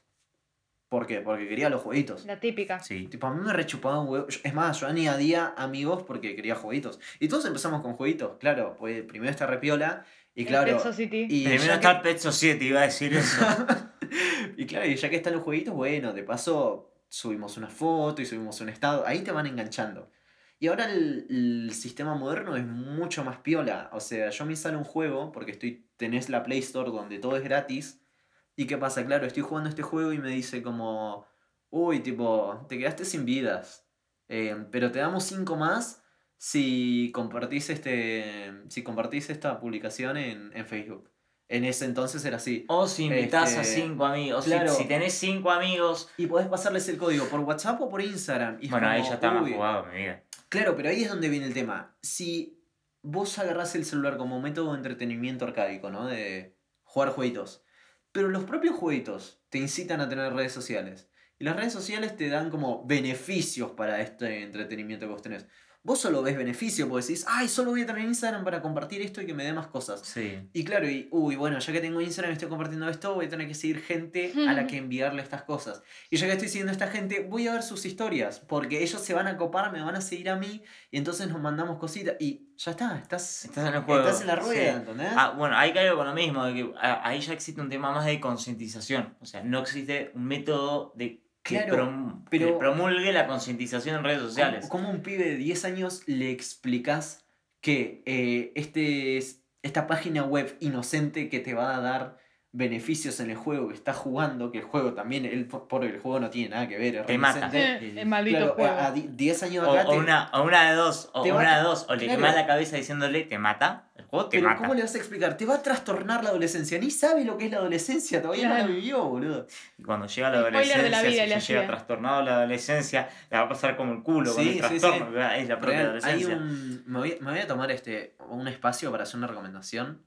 ¿Por qué? Porque quería los jueguitos. La típica. Sí. Tipo, a mí me rechupaba un huevo. Es más, yo añadía amigos porque quería jueguitos. Y todos empezamos con jueguitos, claro. Pues primero está Repiola. Y claro. Pet Society. Y Primero está Pet Society, iba a decir eso. y claro, y ya que están los jueguitos, bueno, de paso subimos una foto y subimos un estado. Ahí te van enganchando. Y ahora el, el sistema moderno es mucho más piola. O sea, yo me instalo un juego porque estoy, tenés la Play Store donde todo es gratis. ¿Y qué pasa? Claro, estoy jugando este juego y me dice como, uy, tipo, te quedaste sin vidas. Eh, pero te damos 5 más si compartís, este, si compartís esta publicación en, en Facebook. En ese entonces era así. O si invitas a Este, cinco amigos, si- claro. si, tenés cinco amigos. Y podés pasarles el código por WhatsApp o por Instagram. Y Bueno, ahí ya está más jugado, mi vida. Claro, pero ahí es donde viene el tema. Si vos agarrás el celular como método de entretenimiento arcaico, ¿no? De jugar jueguitos. Pero los propios jueguitos te incitan a tener redes sociales. Y las redes sociales te dan como beneficios para este entretenimiento que vos tenés. Vos solo ves beneficio porque decís, ay, solo voy a tener Instagram para compartir esto y que me dé más cosas. Sí. Y claro, y uy, bueno, ya que tengo Instagram y estoy compartiendo esto, voy a tener que seguir gente a la que enviarle estas cosas. Y ya que estoy siguiendo a esta gente, voy a ver sus historias, porque ellos se van a copar, me van a seguir a mí, y entonces nos mandamos cositas, y ya está, estás, Estás en el juego. estás en la rueda, sí. ¿entendés? Ah, bueno, ahí caigo con lo mismo, de que ah, ahí ya existe un tema más de concientización. O sea, no existe un método de que, prom- pero- promulgue la concientización en redes sociales. ¿Cómo, un pibe de 10 años le explicas que eh, este es, esta página web inocente que te va a dar beneficios en el juego que estás jugando, que el juego también, el, por el juego no tiene nada que ver, es Te mata. sí. el maldito Claro, juego. a, a di- 10 años O, acá o te- una, o una de dos, o una de dos, o le claro. quemas la cabeza diciéndole te mata, el juego te Pero mata. ¿cómo le vas a explicar? Te va a trastornar la adolescencia. Ni sabe lo que es la adolescencia, todavía no Claro. la vivió, boludo. Y cuando llega la Spoiler de adolescencia, la vida si le ya llega trastornado la adolescencia, le va a pasar como el culo con Sí, el sí, trastorno, sí. es la propia Real, hay adolescencia. un, me, voy, me voy a tomar este, un espacio para hacer una recomendación.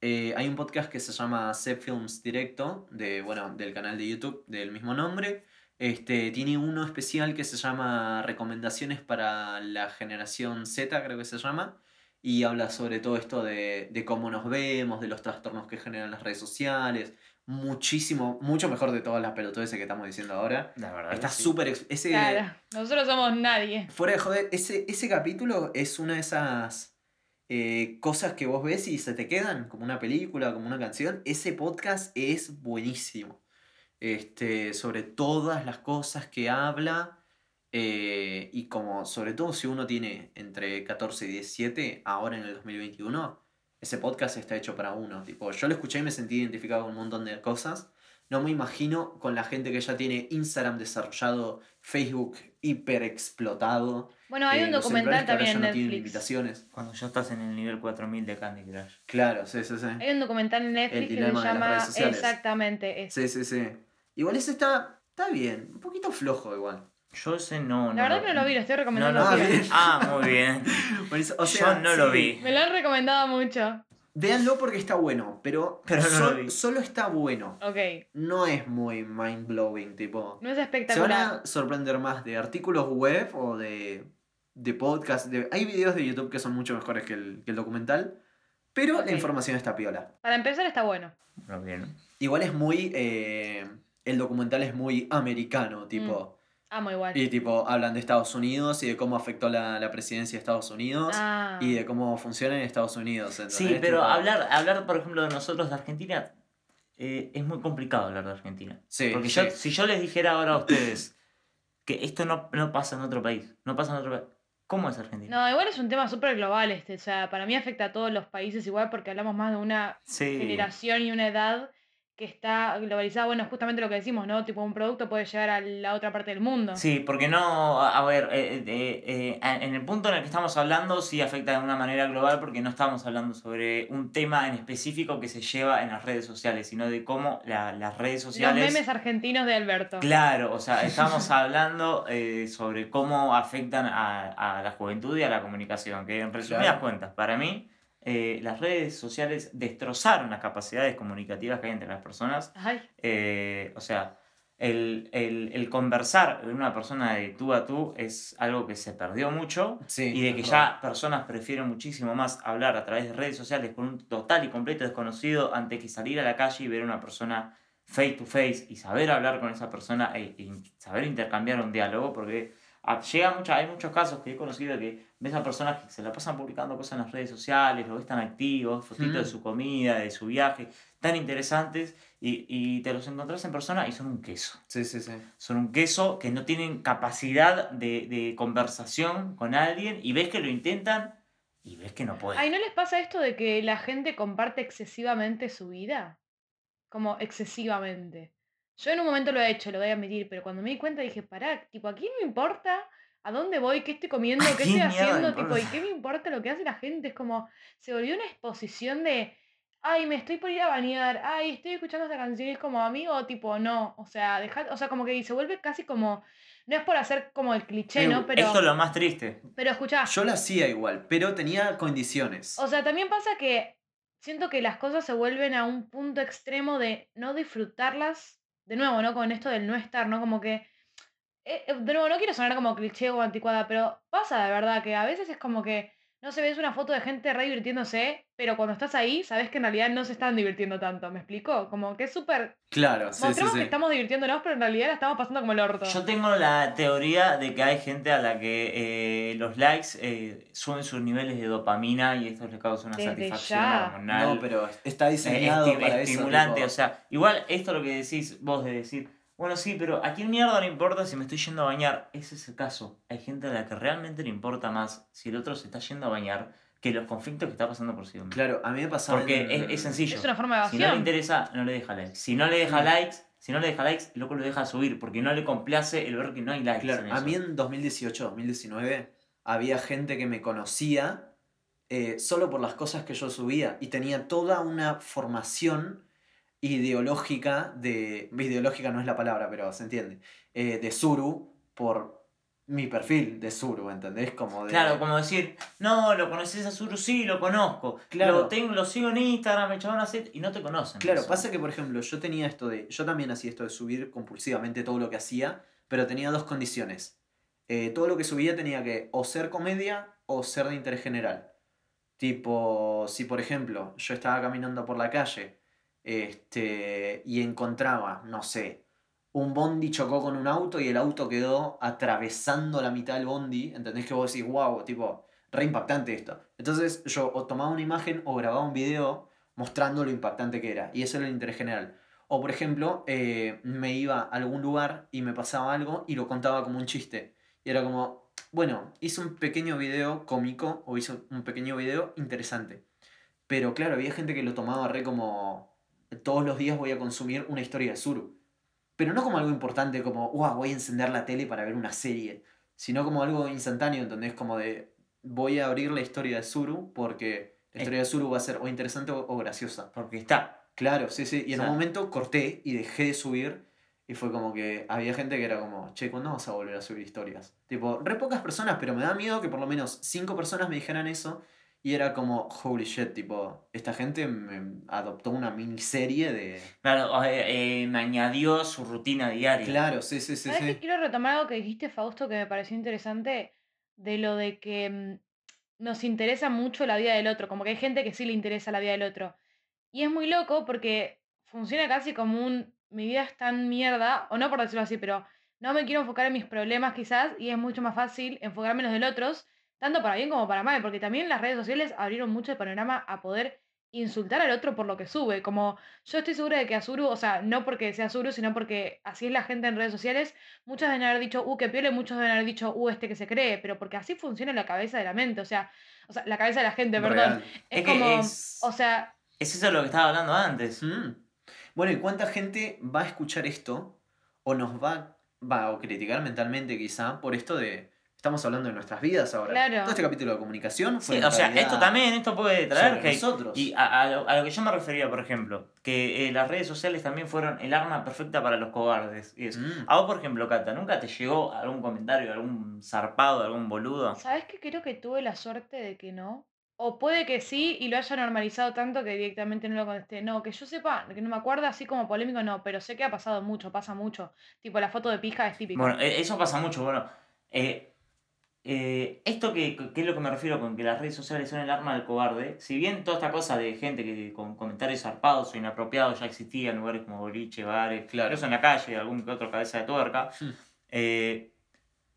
Eh, hay un podcast que se llama Set Films Directo, de, bueno, del canal de YouTube del mismo nombre. Este, tiene uno especial que se llama Recomendaciones para la generación Z, creo que se llama. Y habla sobre todo esto de, de cómo nos vemos, de los trastornos que generan las redes sociales. Muchísimo, mucho mejor de todas las pelotudeces que estamos diciendo ahora. La verdad. Está sí. súper... ese, Claro, nosotros somos nadie. Fuera de joder, ese, ese capítulo es una de esas eh, cosas que vos ves y se te quedan, como una película, como una canción. Ese podcast es buenísimo. Este, sobre todas las cosas que habla. eh, y como, sobre todo si uno tiene entre 14 y 17, ahora en el 2021, ese podcast está hecho para uno. Tipo, yo lo escuché y me sentí identificado con un montón de cosas. No me imagino con la gente que ya tiene Instagram desarrollado, Facebook hiper explotado. Bueno, hay eh, un documental también en ya no tienen Netflix. limitaciones. Cuando ya estás en el nivel 4000 de Candy Crush. Claro, sí, sí, sí. Hay un documental en Netflix que se dilema de las llama exactamente eso. Sí, sí, sí. Igual ese está, está bien, un poquito flojo igual. Yo ese no. La verdad que no lo vi, lo estoy No recomendando. lo Ah, vi. bien. Ah, muy bien. O Yo no lo vi. Me lo han recomendado mucho. Véanlo porque está bueno, pero, Pero no sol- solo está bueno. Ok, No es muy mind blowing, tipo. no es Se van espectacular. a sorprender más de artículos web o de, de podcast. de- hay videos de YouTube que son mucho mejores que el, que el documental, pero la información está piola. Para empezar está bueno. Bien. Igual es muy. eh, el documental es muy americano, tipo. Amo igual. Y tipo, hablan de Estados Unidos y de cómo afectó la, la presidencia de Estados Unidos Ah. y de cómo funciona en Estados Unidos. Sí, pero Tipo, hablar, hablar, por ejemplo, de nosotros de Argentina, eh, es muy complicado hablar de Argentina. Sí, Porque sí. yo, si yo les dijera ahora a ustedes que esto no, no pasa en otro país, no pasa en otro país, ¿cómo es Argentina? No, igual es un tema súper global este. O sea, para mí afecta a todos los países igual porque hablamos más de una sí. generación y una edad que está globalizada. Bueno, justamente lo que decimos, ¿no? Tipo, un producto puede llegar a la otra parte del mundo. Sí, porque no, a ver, eh, eh, eh, en el punto en el que estamos hablando sí afecta de una manera global porque no estamos hablando sobre un tema en específico que se lleva en las redes sociales, sino de cómo la- las redes Los sociales... memes argentinos de Alberto. Claro, o sea, estamos hablando eh, sobre cómo afectan a, a la juventud y a la comunicación, que en resumidas Claro. cuentas, para mí, eh, las redes sociales destrozaron las capacidades comunicativas que hay entre las personas. Ay, Eh, o sea, el, el- el conversar de una persona de tú a tú es algo que se perdió mucho Sí, y de que ya personas prefieren muchísimo más hablar a través de redes sociales con un total y completo desconocido antes que salir a la calle y ver a una persona face to face y saber hablar con esa persona e, e saber intercambiar un diálogo porque llega mucha, hay muchos casos que he conocido que ves a personas que se la pasan publicando cosas en las redes sociales, lo ves tan activos, fotitos de Mm. su comida, de su viaje, tan interesantes y, y te los encontrás en persona y son un queso Sí, sí, sí. son un queso que no tienen capacidad de, de conversación con alguien y ves que lo intentan y ves que no pueden. Ay, ¿no les pasa esto de que la gente comparte excesivamente su vida? Como excesivamente. Yo en un momento lo he hecho, lo voy a admitir, pero cuando me di cuenta dije, pará, tipo, ¿a quién me importa a dónde voy, qué estoy comiendo, ¿A qué estoy haciendo? Tipo, ¿y qué me importa lo que hace la gente? Es como, se volvió una exposición de ay, me estoy por ir a bañar, ay, estoy escuchando esta canción y es como amigo, tipo, no, o sea, deja, o sea, como que se vuelve casi como, no es por hacer como el cliché, Eh, ¿no? Pero, Esto es lo más triste. pero escuchá, Yo lo hacía igual, pero tenía condiciones. o sea, también pasa que siento que las cosas se vuelven a un punto extremo de no disfrutarlas, de nuevo, ¿no? Con esto del no estar, ¿no? Como que, eh, de nuevo, no quiero sonar como cliché o anticuada, pero pasa de verdad que a veces es como que, no se ves una foto de gente re divirtiéndose, pero cuando estás ahí, sabes que en realidad no se están divirtiendo tanto, ¿me explico? Como que es súper... Claro, sí, Mostramos sí. que estamos divirtiéndonos, pero en realidad la estamos pasando como el orto. Yo tengo la teoría de que hay gente a la que eh, los likes eh, suben sus niveles de dopamina y esto les causa una Desde satisfacción ya. hormonal. No, pero está eh, diseñado esti- para eso. estimulante, tipo- o sea, igual esto lo que decís vos de decir, bueno, sí, pero a quién mierda le importa si me estoy yendo a bañar. Ese es el caso. Hay gente a la que realmente le importa más si el otro se está yendo a bañar que los conflictos que está pasando por sí mismo. Claro, a mí me pasaba. Porque en- es, es sencillo. Es una forma de Si no le evasión. interesa, no le deja likes. Si no le deja likes, si no le deja likes, el loco lo deja subir, porque no le complace el ver que no hay likes. Claro, en a mí en 2018, 2019, había gente que me conocía eh, solo por las cosas que yo subía y tenía toda una formación ideológica de. Ideológica no es la palabra, pero se entiende. eh, de Suru por mi perfil de Suru, ¿entendés? Como de. Claro, como decir, no, lo conoces a Zuru, sí, lo conozco. Claro. Lo, tengo, lo sigo en Instagram, el chabón hace y no te conocen. Claro, Eso. pasa que, por ejemplo, yo tenía esto de. Yo también hacía esto de subir compulsivamente todo lo que hacía, pero tenía dos condiciones. Eh, todo lo que subía tenía que o ser comedia o ser de interés general. Tipo, si por ejemplo yo estaba caminando por la calle este, y encontraba, no sé, un bondi chocó con un auto y el auto quedó atravesando la mitad del bondi, ¿entendés que vos decís, wow, tipo, re impactante esto? Entonces yo o tomaba una imagen o grababa un video mostrando lo impactante que era, y eso era el interés general. O por ejemplo, eh, me iba a algún lugar y me pasaba algo y lo contaba como un chiste. Y era como, bueno, hice un pequeño video cómico o hice un pequeño video interesante. Pero claro, había gente que lo tomaba re como, todos los días voy a consumir una historia de Zuru. Pero no como algo importante, como, wow, voy a encender la tele para ver una serie. Sino como algo instantáneo, ¿entendés? Como de, voy a abrir la historia de Zuru porque la historia de Zuru va a ser o interesante o, o graciosa. Porque está. Claro, sí, sí. Y en O sea- un momento corté y dejé de subir. Y fue como que había gente que era como, che, ¿cuándo vas a volver a subir historias? Tipo, re pocas personas, pero me da miedo que por lo menos cinco personas me dijeran eso. Y era como, holy shit, tipo, esta gente me adoptó una miniserie de... Claro, eh, eh, me añadió su rutina diaria. Claro, sí, sí, sí, sí. Quiero retomar algo que dijiste, Fausto, que me pareció interesante, de lo de que mm, nos interesa mucho la vida del otro, como que hay gente que sí le interesa la vida del otro. Y es muy loco porque funciona casi como un, mi vida es tan mierda, o no por decirlo así, pero no me quiero enfocar en mis problemas quizás, y es mucho más fácil enfocarme en los del otros, tanto para bien como para mal, porque también las redes sociales abrieron mucho el panorama a poder insultar al otro por lo que sube. Como yo estoy segura de que a Zuru, o sea, no porque sea Zuru, sino porque así es la gente en redes sociales, muchos deben haber dicho, uh, que piola, y muchos deben haber dicho, uh, este que se cree, pero porque así funciona la cabeza de la mente, o sea, o sea, la cabeza de la gente, perdón. Es, Es que como, es- o sea, Es eso lo que estaba hablando antes. Mm. Bueno, ¿y cuánta gente va a escuchar esto o nos va, va a criticar mentalmente quizá por esto de... Estamos hablando de nuestras vidas ahora. Claro. Todo este capítulo de comunicación fue Sí, o sea, esto también, esto puede traer hate. nosotros. Y a, a lo, a lo que yo me refería, por ejemplo, que eh, las redes sociales también fueron el arma perfecta para los cobardes. Y eso. Mm. A vos, por ejemplo, Cata, ¿nunca te llegó algún comentario, algún zarpado, algún boludo? ¿sabes qué? Creo que tuve la suerte de que no. O puede que sí y lo haya normalizado tanto que directamente no lo contesté. No, que yo sepa, que no me acuerdo así como polémico, no, pero sé que ha pasado mucho, pasa mucho. Tipo, la foto de pija es típica. Bueno, eh, eso pasa mucho. Bueno, eh, eh, esto que, que es lo que me refiero con que las redes sociales son el arma del cobarde, si bien toda esta cosa de gente que con comentarios zarpados o inapropiados ya existía en lugares como boliche, bares, Claro. incluso en la calle, algún que otro cabeza de tuerca, eh,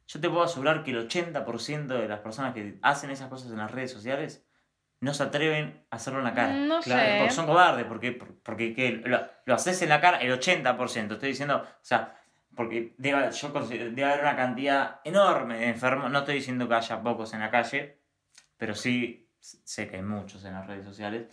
yo te puedo asegurar que el 80% de las personas que hacen esas cosas en las redes sociales no se atreven a hacerlo en la cara. No claro, sé. Porque son cobardes, porque, porque que lo, lo haces en la cara el 80%. Estoy diciendo, o sea, porque debe, yo considero- debe haber una cantidad enorme de enfermos. No estoy diciendo que haya pocos en la calle, pero sí sé que hay muchos en las redes sociales.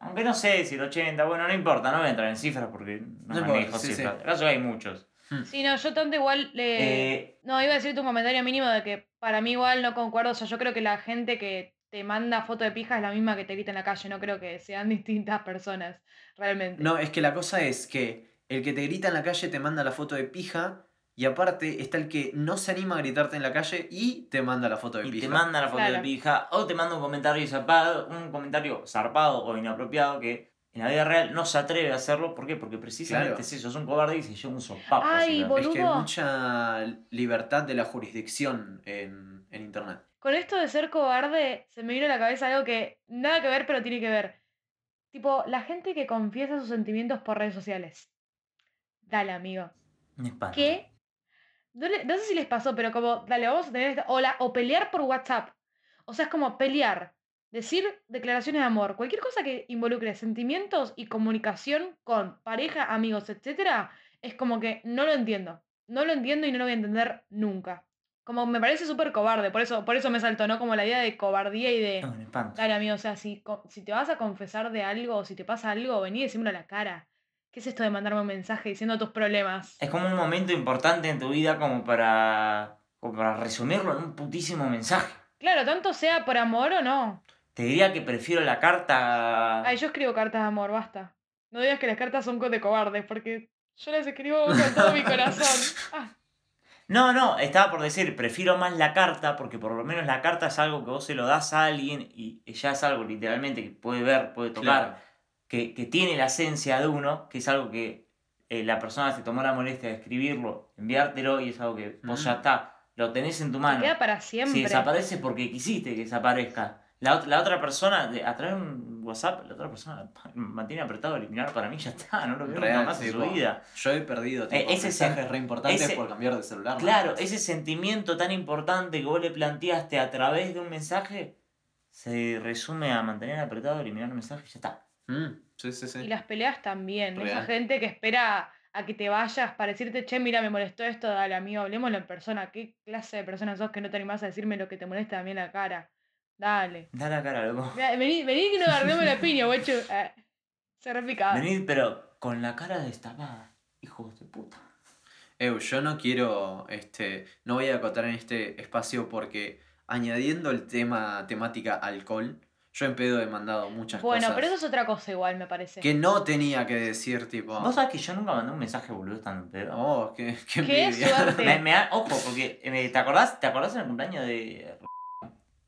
Aunque no sé si el 80, bueno, no importa, no voy a entrar en cifras porque no, No importa, manejo sí, sí. cifras. En caso hay muchos. Sí, no, yo tanto igual le... Eh, No, iba a decirte un comentario mínimo de que para mí igual no concuerdo. O sea, yo creo que la gente que te manda foto de pija es la misma que te grita en la calle. No creo que sean distintas personas, realmente. No, es que la cosa es que el que te grita en la calle te manda la foto de pija y aparte está el que no se anima a gritarte en la calle y te manda la foto de Y pija. te manda la foto de pija o te manda un comentario zarpado, un comentario zarpado o inapropiado que en la vida real no se atreve a hacerlo. ¿Por qué? Porque precisamente Claro. es eso, es un cobarde y se lleva un sopapo. Ay, encima. Es que hay Boludo. mucha libertad de la jurisdicción en, en internet. Con esto de ser cobarde, se me vino a la cabeza algo que nada que ver, pero tiene que ver. Tipo, la gente que confiesa sus sentimientos por redes sociales. Dale, amigo. ¿Qué? No, no sé si les pasó, pero como, dale, vamos a tener esta. O, la- o pelear por WhatsApp. O sea, es como pelear. Decir declaraciones de amor. Cualquier cosa que involucre sentimientos y comunicación con pareja, amigos, etcétera, es como que no lo entiendo. No lo entiendo y no lo voy a entender nunca. Como me parece súper cobarde, por eso, por eso me saltó, ¿no? Como la idea de cobardía y de. Espanto. Dale, amigo, o sea, si, si te vas a confesar de algo o si te pasa algo, vení y decímelo a la cara. ¿Qué es esto de mandarme un mensaje diciendo tus problemas? Es como un momento importante en tu vida como para, como para resumirlo en un putísimo mensaje. Claro, tanto sea por amor o no. Te diría que prefiero la carta. Ay, yo escribo cartas de amor, basta. No digas que las cartas son de cobardes, porque yo las escribo con todo mi corazón. Ah, No, no, estaba por decir, prefiero más la carta porque por lo menos la carta es algo que vos se lo das a alguien y ya es algo literalmente que puede ver, puede tocar, Claro. Que, que tiene la esencia de uno, que es algo que eh, la persona se tomó la molestia de escribirlo, enviártelo y es algo que vos Mm. ya está, lo tenés en tu te mano. queda para Si siempre. desaparece porque quisiste que desaparezca. La, la otra persona, a través de un WhatsApp, la otra persona mantiene apretado eliminar para mí, ya está, no lo veo Real, más en su vida. Yo he perdido tipo, Eh, ese mensajes re importantes ese- por cambiar de celular. nada Claro, más. ese sentimiento tan importante que vos le planteaste a través de un mensaje se resume a mantener apretado, eliminar el mensaje y ya está. Mm, sí, sí, sí. Y las peleas también. Esa gente que espera a que te vayas para decirte, che, mira, me molestó esto, dale, amigo, hablemoslo en persona. ¿Qué clase de persona sos que no te animás a decirme lo que te molesta a mí en la cara? Dale. Da la cara, loco. Mirá, Vení, vení que nos agarremos la piña, guacho. Eh, se repicaba. Venid, pero con la cara destapada. Hijos de puta. Eu, yo no quiero, este, no voy a acotar en este espacio porque añadiendo el tema, temática alcohol, yo en pedo he mandado muchas Bueno, cosas pero eso es otra cosa igual, me parece. que no tenía que decir, tipo, Vos sabés que yo nunca mandé un mensaje boludo estando en pedo. oh, qué, qué ¡Qué envidia. suerte! Me, me da- ojo, porque eh, ¿te acordás? ¿Te acordás en el cumpleaños de.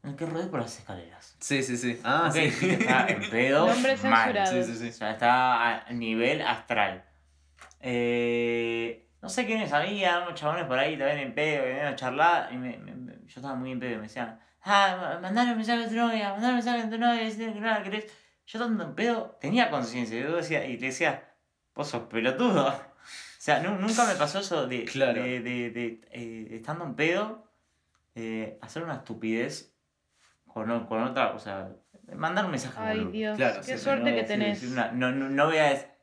En el que rodé por las escaleras? Sí, sí, sí. Ah, Ok, sí. está en pedo. Nombre censurado. Sí, sí, O sí. sea, está a nivel astral. Eh, no sé quiénes había, unos chabones por ahí también en pedo, que venían a charlar. Y me- yo estaba muy en pedo y me decían, ah, mandale un mensaje a tu novia, mandale un mensaje a tu novia, decirle que no la querés. Yo estando en pedo tenía conciencia. Yo decía, y le decía, vos sos pelotudo. O sea, nu- nunca me pasó eso de, Claro. de, de- de, eh, estando en pedo, eh, hacer una estupidez con, o- con otra, o sea, mandar un mensaje. Ay, boludo. Dios, Claro, qué sí, sí, suerte No que decir- tenés. decir una- no, no, no voy a,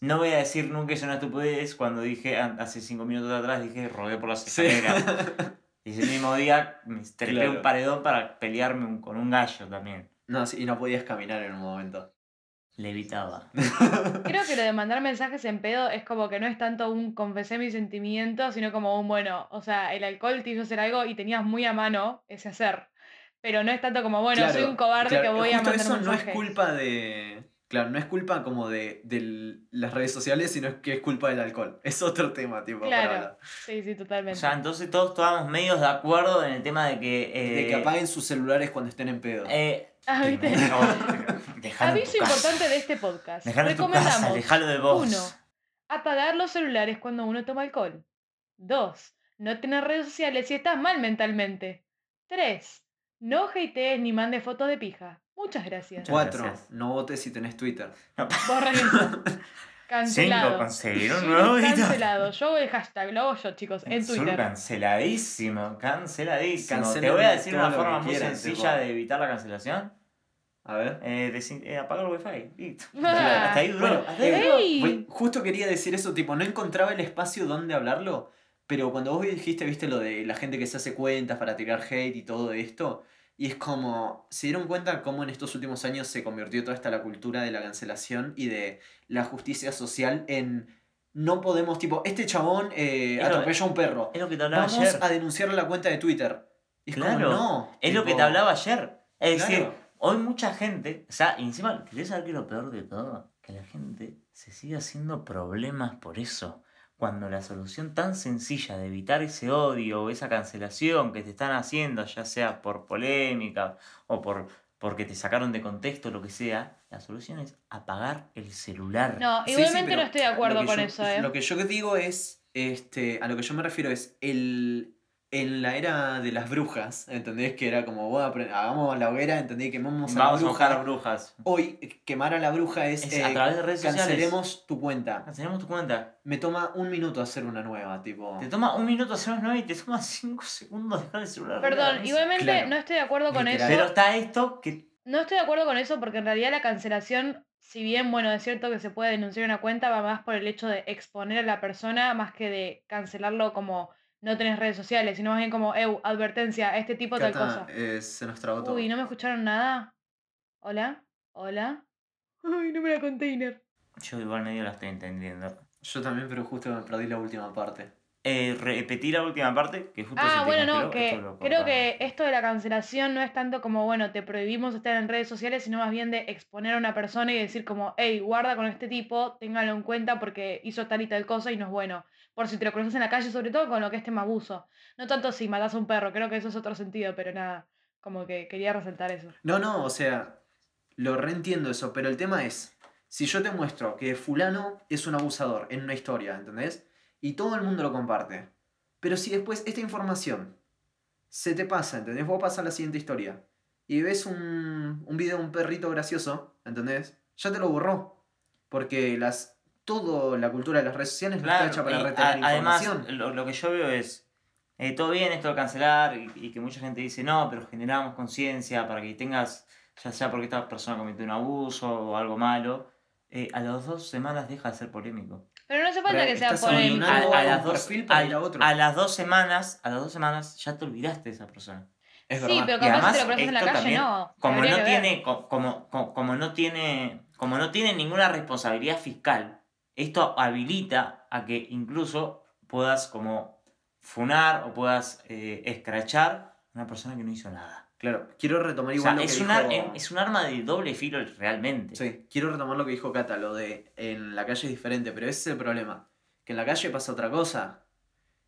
no voy a decir nunca es una estupidez cuando dije hace cinco minutos atrás, dije rodé por las Sí. Y ese mismo día me trepé Claro. un paredón para pelearme un- con un gallo también. No, sí, y no podías caminar en un momento. Levitaba. Creo que lo de mandar mensajes en pedo es como que no es tanto un confesé mis sentimientos, sino como un bueno, o sea, el alcohol te hizo hacer algo y tenías muy a mano ese hacer. Pero no es tanto como, bueno, soy un cobarde claro, que voy a mandar eso no es culpa de... Claro, no es culpa como de, de las redes sociales, sino que es culpa del alcohol. Es otro tema, tipo, para Claro. hablar. Sí, sí, O totalmente. sea, entonces todos estábamos medios de acuerdo en el tema de que... eh, De que apaguen sus celulares cuando estén en pedo. eh, Ah, ¿viste? Aviso casa. importante de este podcast. Dejalo en tu casa, Recomendamos dejalo de vos. Uno, apagar los celulares cuando uno toma alcohol. Dos, no tener redes sociales si estás mal mentalmente. Tres, no hatees ni mandes fotos de pija. Muchas gracias. Cuatro, gracias. no votes si tenés Twitter. Borra eso. Cinco, Cancelado. conseguir un nuevo. Cancelado. Yo el hashtag, lo hago yo, chicos, en Twitter. canceladísimo, canceladísimo. Te voy a decir una forma muy quieran, sencilla tipo. de evitar la cancelación. A ver. Eh, desin- eh, apagar el wifi. Listo. Ah. Hasta ahí duró. Bueno, hasta ahí eh, duró. ¡Ey! Fue- Justo quería decir eso, tipo, no encontraba el espacio donde hablarlo, pero cuando vos dijiste, viste lo de la gente que se hace cuentas para tirar hate y todo esto, y es como, se dieron cuenta cómo en estos últimos años se convirtió toda esta la cultura de la cancelación y de la justicia social en no podemos, tipo, este chabón eh, a un perro, Es lo que te hablaba vamos ayer. a denunciarle la cuenta de Twitter. Es Claro, como, no. Es lo que te hablaba ayer. Es decir, hoy mucha gente, o sea, y encima, ¿querés saber qué es lo peor de todo? Que la gente se sigue haciendo problemas por eso. Cuando la solución tan sencilla de evitar ese odio o esa cancelación que te están haciendo, ya sea por polémica o por porque te sacaron de contexto, lo que sea, la solución es apagar el celular. No, Sí, sí, igualmente no estoy de acuerdo con yo- eso, ¿eh? Lo que yo digo es, este, a lo que yo me refiero es, el, en la era de las brujas, ¿entendés? Que era como, bueno, hagamos la hoguera, ¿entendés? Quemamos a la Vamos a bruja. buscar brujas. Hoy, quemar a la bruja es, Es eh, a través de redes sociales. cancelemos tu cuenta. Cancelemos tu cuenta. Me toma un minuto hacer una nueva, tipo... Te toma un minuto hacer una nueva y te toma cinco segundos dejar el celular. la Perdón, igualmente Claro. no estoy de acuerdo con Literal. eso. Pero está esto que No estoy de acuerdo con eso porque en realidad la cancelación, si bien, bueno, es cierto que se puede denunciar una cuenta, va más por el hecho de exponer a la persona más que de cancelarlo como no tenés redes sociales, sino más bien como, eu, advertencia, este tipo tal cosa. eh, se nos trabó todo. Uy, ¿no me escucharon nada? ¿Hola? ¿Hola? Ay, no me da container. yo igual medio la estoy entendiendo. Yo también, pero justo me perdí la última parte. Eh, repetir la última parte, que justo se Ah, te bueno, no, que creo cortamos. que esto de la cancelación no es tanto como, bueno, te prohibimos estar en redes sociales, sino más bien de exponer a una persona y decir como, hey, guarda con este tipo, téngalo en cuenta porque hizo tal y tal cosa y no es bueno. Por si te lo conoces en la calle, sobre todo con lo que es tema abuso. No tanto si matas a un perro, creo que eso es otro sentido, pero nada, como que quería resaltar eso. No, no, o sea, lo reentiendo eso, pero el tema es, si yo te muestro que fulano es un abusador en una historia, ¿entendés? Y todo el mundo lo comparte. Pero si después esta información se te pasa, ¿entendés? Vos pasas la siguiente historia y ves un, un video de un perrito gracioso, ¿entendés? Ya te lo borró. Porque las, toda la cultura de las redes sociales no Claro, está hecha para retener a- además, información. lo, lo que yo veo es, eh, todo bien esto de cancelar y, y que mucha gente dice, no, pero generamos conciencia para que tengas, ya sea porque esta persona cometió un abuso o algo malo, eh, a las dos semanas deja de ser polémico. Pero no hace falta Pero que sea. Algo A, las un dos, perfil para a- ir a otro. a las dos semanas, a las dos semanas ya te olvidaste de esa persona. Es Sí, verdad. pero capaz además, si te lo en la calle, también, no. No tiene, como no tiene, como no tiene ninguna responsabilidad fiscal, esto habilita a que incluso puedas como funar o puedas eh, escrachar a una persona que no hizo nada. Claro, quiero retomar O igual sea, lo que es, dijo... un ar- em- es un arma de doble filo realmente. Sí, quiero retomar lo que dijo Cata, lo de en la calle es diferente, pero ese es el problema. Que en la calle pasa otra cosa.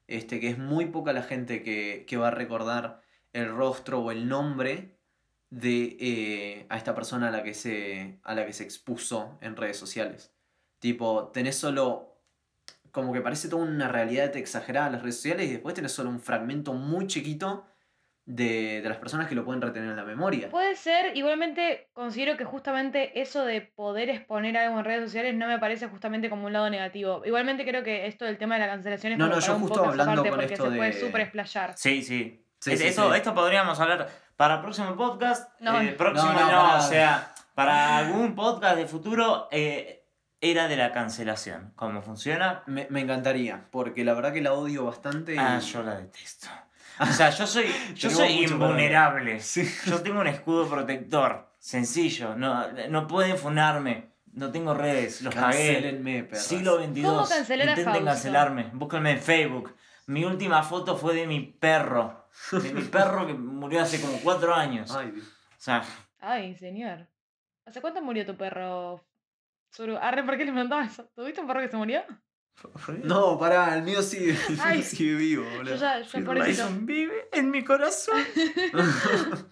Este, que es muy poca la gente que, que va a recordar el rostro o el nombre de eh, a esta persona a la que se. a la que se expuso en redes sociales. Tipo, tenés solo. como que parece toda una realidad exagerada en las redes sociales y después tenés solo un fragmento muy chiquito de, de las personas que lo pueden retener en la memoria. Puede ser, igualmente considero que justamente eso de poder exponer algo en redes sociales no me parece justamente como un lado negativo. Igualmente creo que esto del tema de la cancelación es No, no, para yo un justo hablando con porque esto se puede de- súper explayar. Sí, sí. Sí, Es- sí, esto, sí. esto podríamos hablar para el próximo podcast. No, eh, no. próximo No, no, no, para- o sea, para algún podcast de futuro, eh, era de la cancelación. ¿Cómo funciona? Me, me encantaría, porque la verdad que la odio bastante. y- Ah, yo la detesto. O sea, yo soy, yo soy invulnerable. Yo tengo un escudo protector. Sencillo. No, no pueden funarme. No tengo redes. Los cagué. Cancelenme, perras. Siglo XXII. ¿Cómo cancelar a Intenten Fausto? cancelarme. Búsquenme en Facebook. Mi última foto fue de mi perro. De mi perro que murió hace como cuatro años. Ay, Dios. O sea, Ay, señor. ¿Hace cuánto murió tu perro? Suru? Arre, ¿por qué le preguntaba eso? ¿Tuviste un perro que se murió? No, pará, el mío sigue, el mío Ay. sigue vivo, Yo boludo. ya, yo Phil por eso. Vive en mi corazón.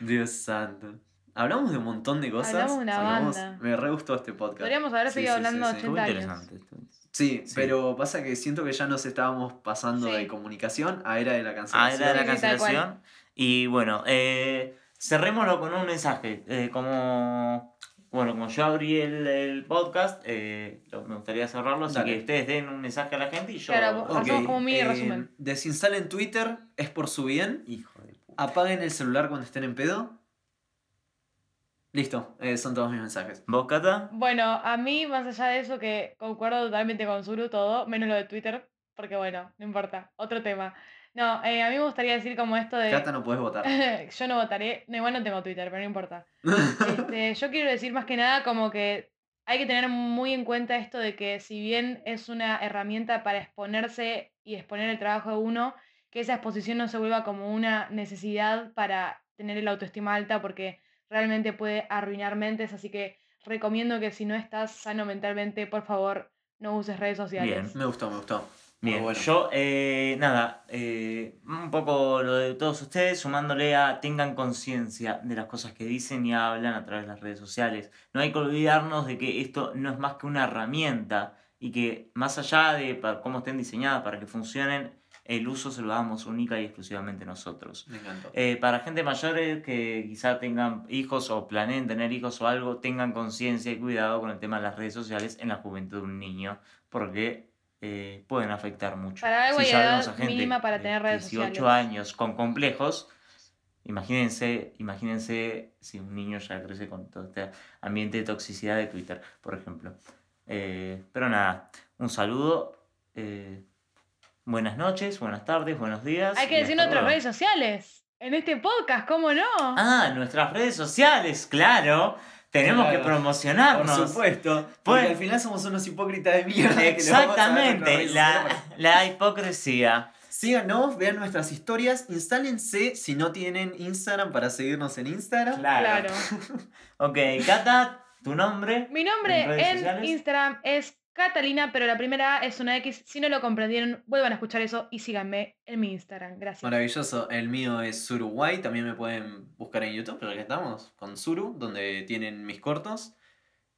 Dios santo. Hablamos de un montón de cosas. Hablamos de una hablamos- banda. Me re gustó este podcast. Podríamos haber seguido sí, sí, hablando sí. 80 Estuvo años. interesante. Sí, Sí. pero pasa que siento que ya nos estábamos pasando Sí. de comunicación a era de la Ah, cancelación. era de la cancelación. Y bueno, eh, cerrémoslo con un mensaje. Eh, como, bueno, como yo abrí el, el podcast, eh, lo- me gustaría cerrarlo, así Dale. que ustedes den un mensaje a la gente y yo... Claro, Hacemos como mini eh, resumen. Desinstalen Twitter, es por su bien. Hijo de puta. Apaguen el celular cuando estén en pedo. Listo, eh, son todos mis mensajes. ¿Vos, Cata? Bueno, a mí, más allá de eso, que concuerdo totalmente con Zuru todo, menos lo de Twitter, porque bueno, no importa, otro tema. No, eh, a mí me gustaría decir como esto de... Cata no puedes votar. yo no votaré, no, igual no tengo Twitter, pero no importa. Este, yo quiero decir más que nada como que hay que tener muy en cuenta esto de que si bien es una herramienta para exponerse y exponer el trabajo de uno, que esa exposición no se vuelva como una necesidad para tener el autoestima alta porque realmente puede arruinar mentes, así que recomiendo que si no estás sano mentalmente, por favor, no uses redes sociales. Bien. Me gustó, me gustó. Bien, bueno. yo, eh, nada, eh, un poco lo de todos ustedes, sumándole a tengan conciencia de las cosas que dicen y hablan a través de las redes sociales. No hay que olvidarnos de que esto no es más que una herramienta y que más allá de pa- cómo estén diseñadas para que funcionen, el uso se lo damos única y exclusivamente nosotros. Me encantó. Eh, para gente mayores que quizá tengan hijos o planeen tener hijos o algo, tengan conciencia y cuidado con el tema de las redes sociales en la juventud de un niño, porque eh, pueden afectar mucho. Para algo hay ya edad vemos a gente mínima para tener redes 18 sociales. años con complejos, imagínense, imagínense si un niño ya crece con todo este ambiente de toxicidad de Twitter, por ejemplo. Eh, pero nada, un saludo. eh, buenas noches, buenas tardes, buenos días. Hay que decir nuestras redes sociales en este podcast, ¿cómo no? Ah, nuestras redes sociales, claro. Tenemos Claro. que promocionarnos. Por supuesto. Porque Pues- al final somos unos hipócritas de mierda. Exactamente, la, la hipocresía. Síganos, vean nuestras historias, instálense si no tienen Instagram para seguirnos en Instagram. Claro. Claro. Ok, Cata, tu nombre. Mi nombre ¿En en? Instagram es Catalina, pero la primera es una X. Si no lo comprendieron, vuelvan a escuchar eso y síganme en mi Instagram. Gracias. Maravilloso. El mío es Suruguay. También me pueden buscar en YouTube, pero aquí estamos, con Suru, donde tienen mis cortos.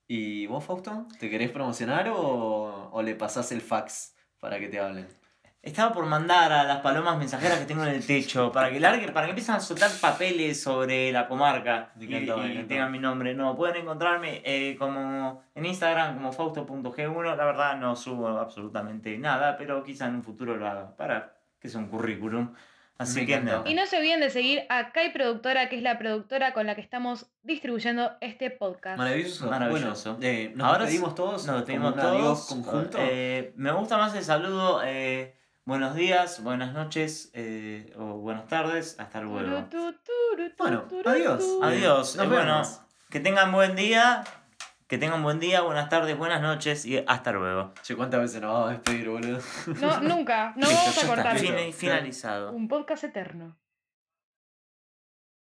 ¿Y vos, Fausto? ¿Te querés promocionar o, o le pasás el fax para que te hablen? Estaba por mandar a las palomas mensajeras que tengo en el techo para que larguen, para que empiecen a soltar papeles sobre la comarca y, encantó, tengan mi nombre. No, pueden encontrarme eh, como en Instagram como fausto.g1. La verdad no subo absolutamente nada, pero quizá en un futuro lo haga para que sea un currículum. Así Me que nada. Y no se olviden de seguir a Kai Productora, que es la productora con la que estamos distribuyendo este podcast. Maravilloso. Maravilloso. Bueno, eh, nos Ahora despedimos sí, todos. Nos adiós todos. conjunto. Eh, me gusta más el saludo. eh, buenos días, buenas noches eh, o buenas tardes. Hasta luego. Bueno, adiós. Adiós. Nos eh, bueno, vemos. que tengan buen día. Que tengan buen día, buenas tardes, buenas noches y hasta luego. Che, ¿cuántas veces nos vamos a despedir, boludo? No, nunca. No vamos a cortar. finalizado. Un podcast eterno.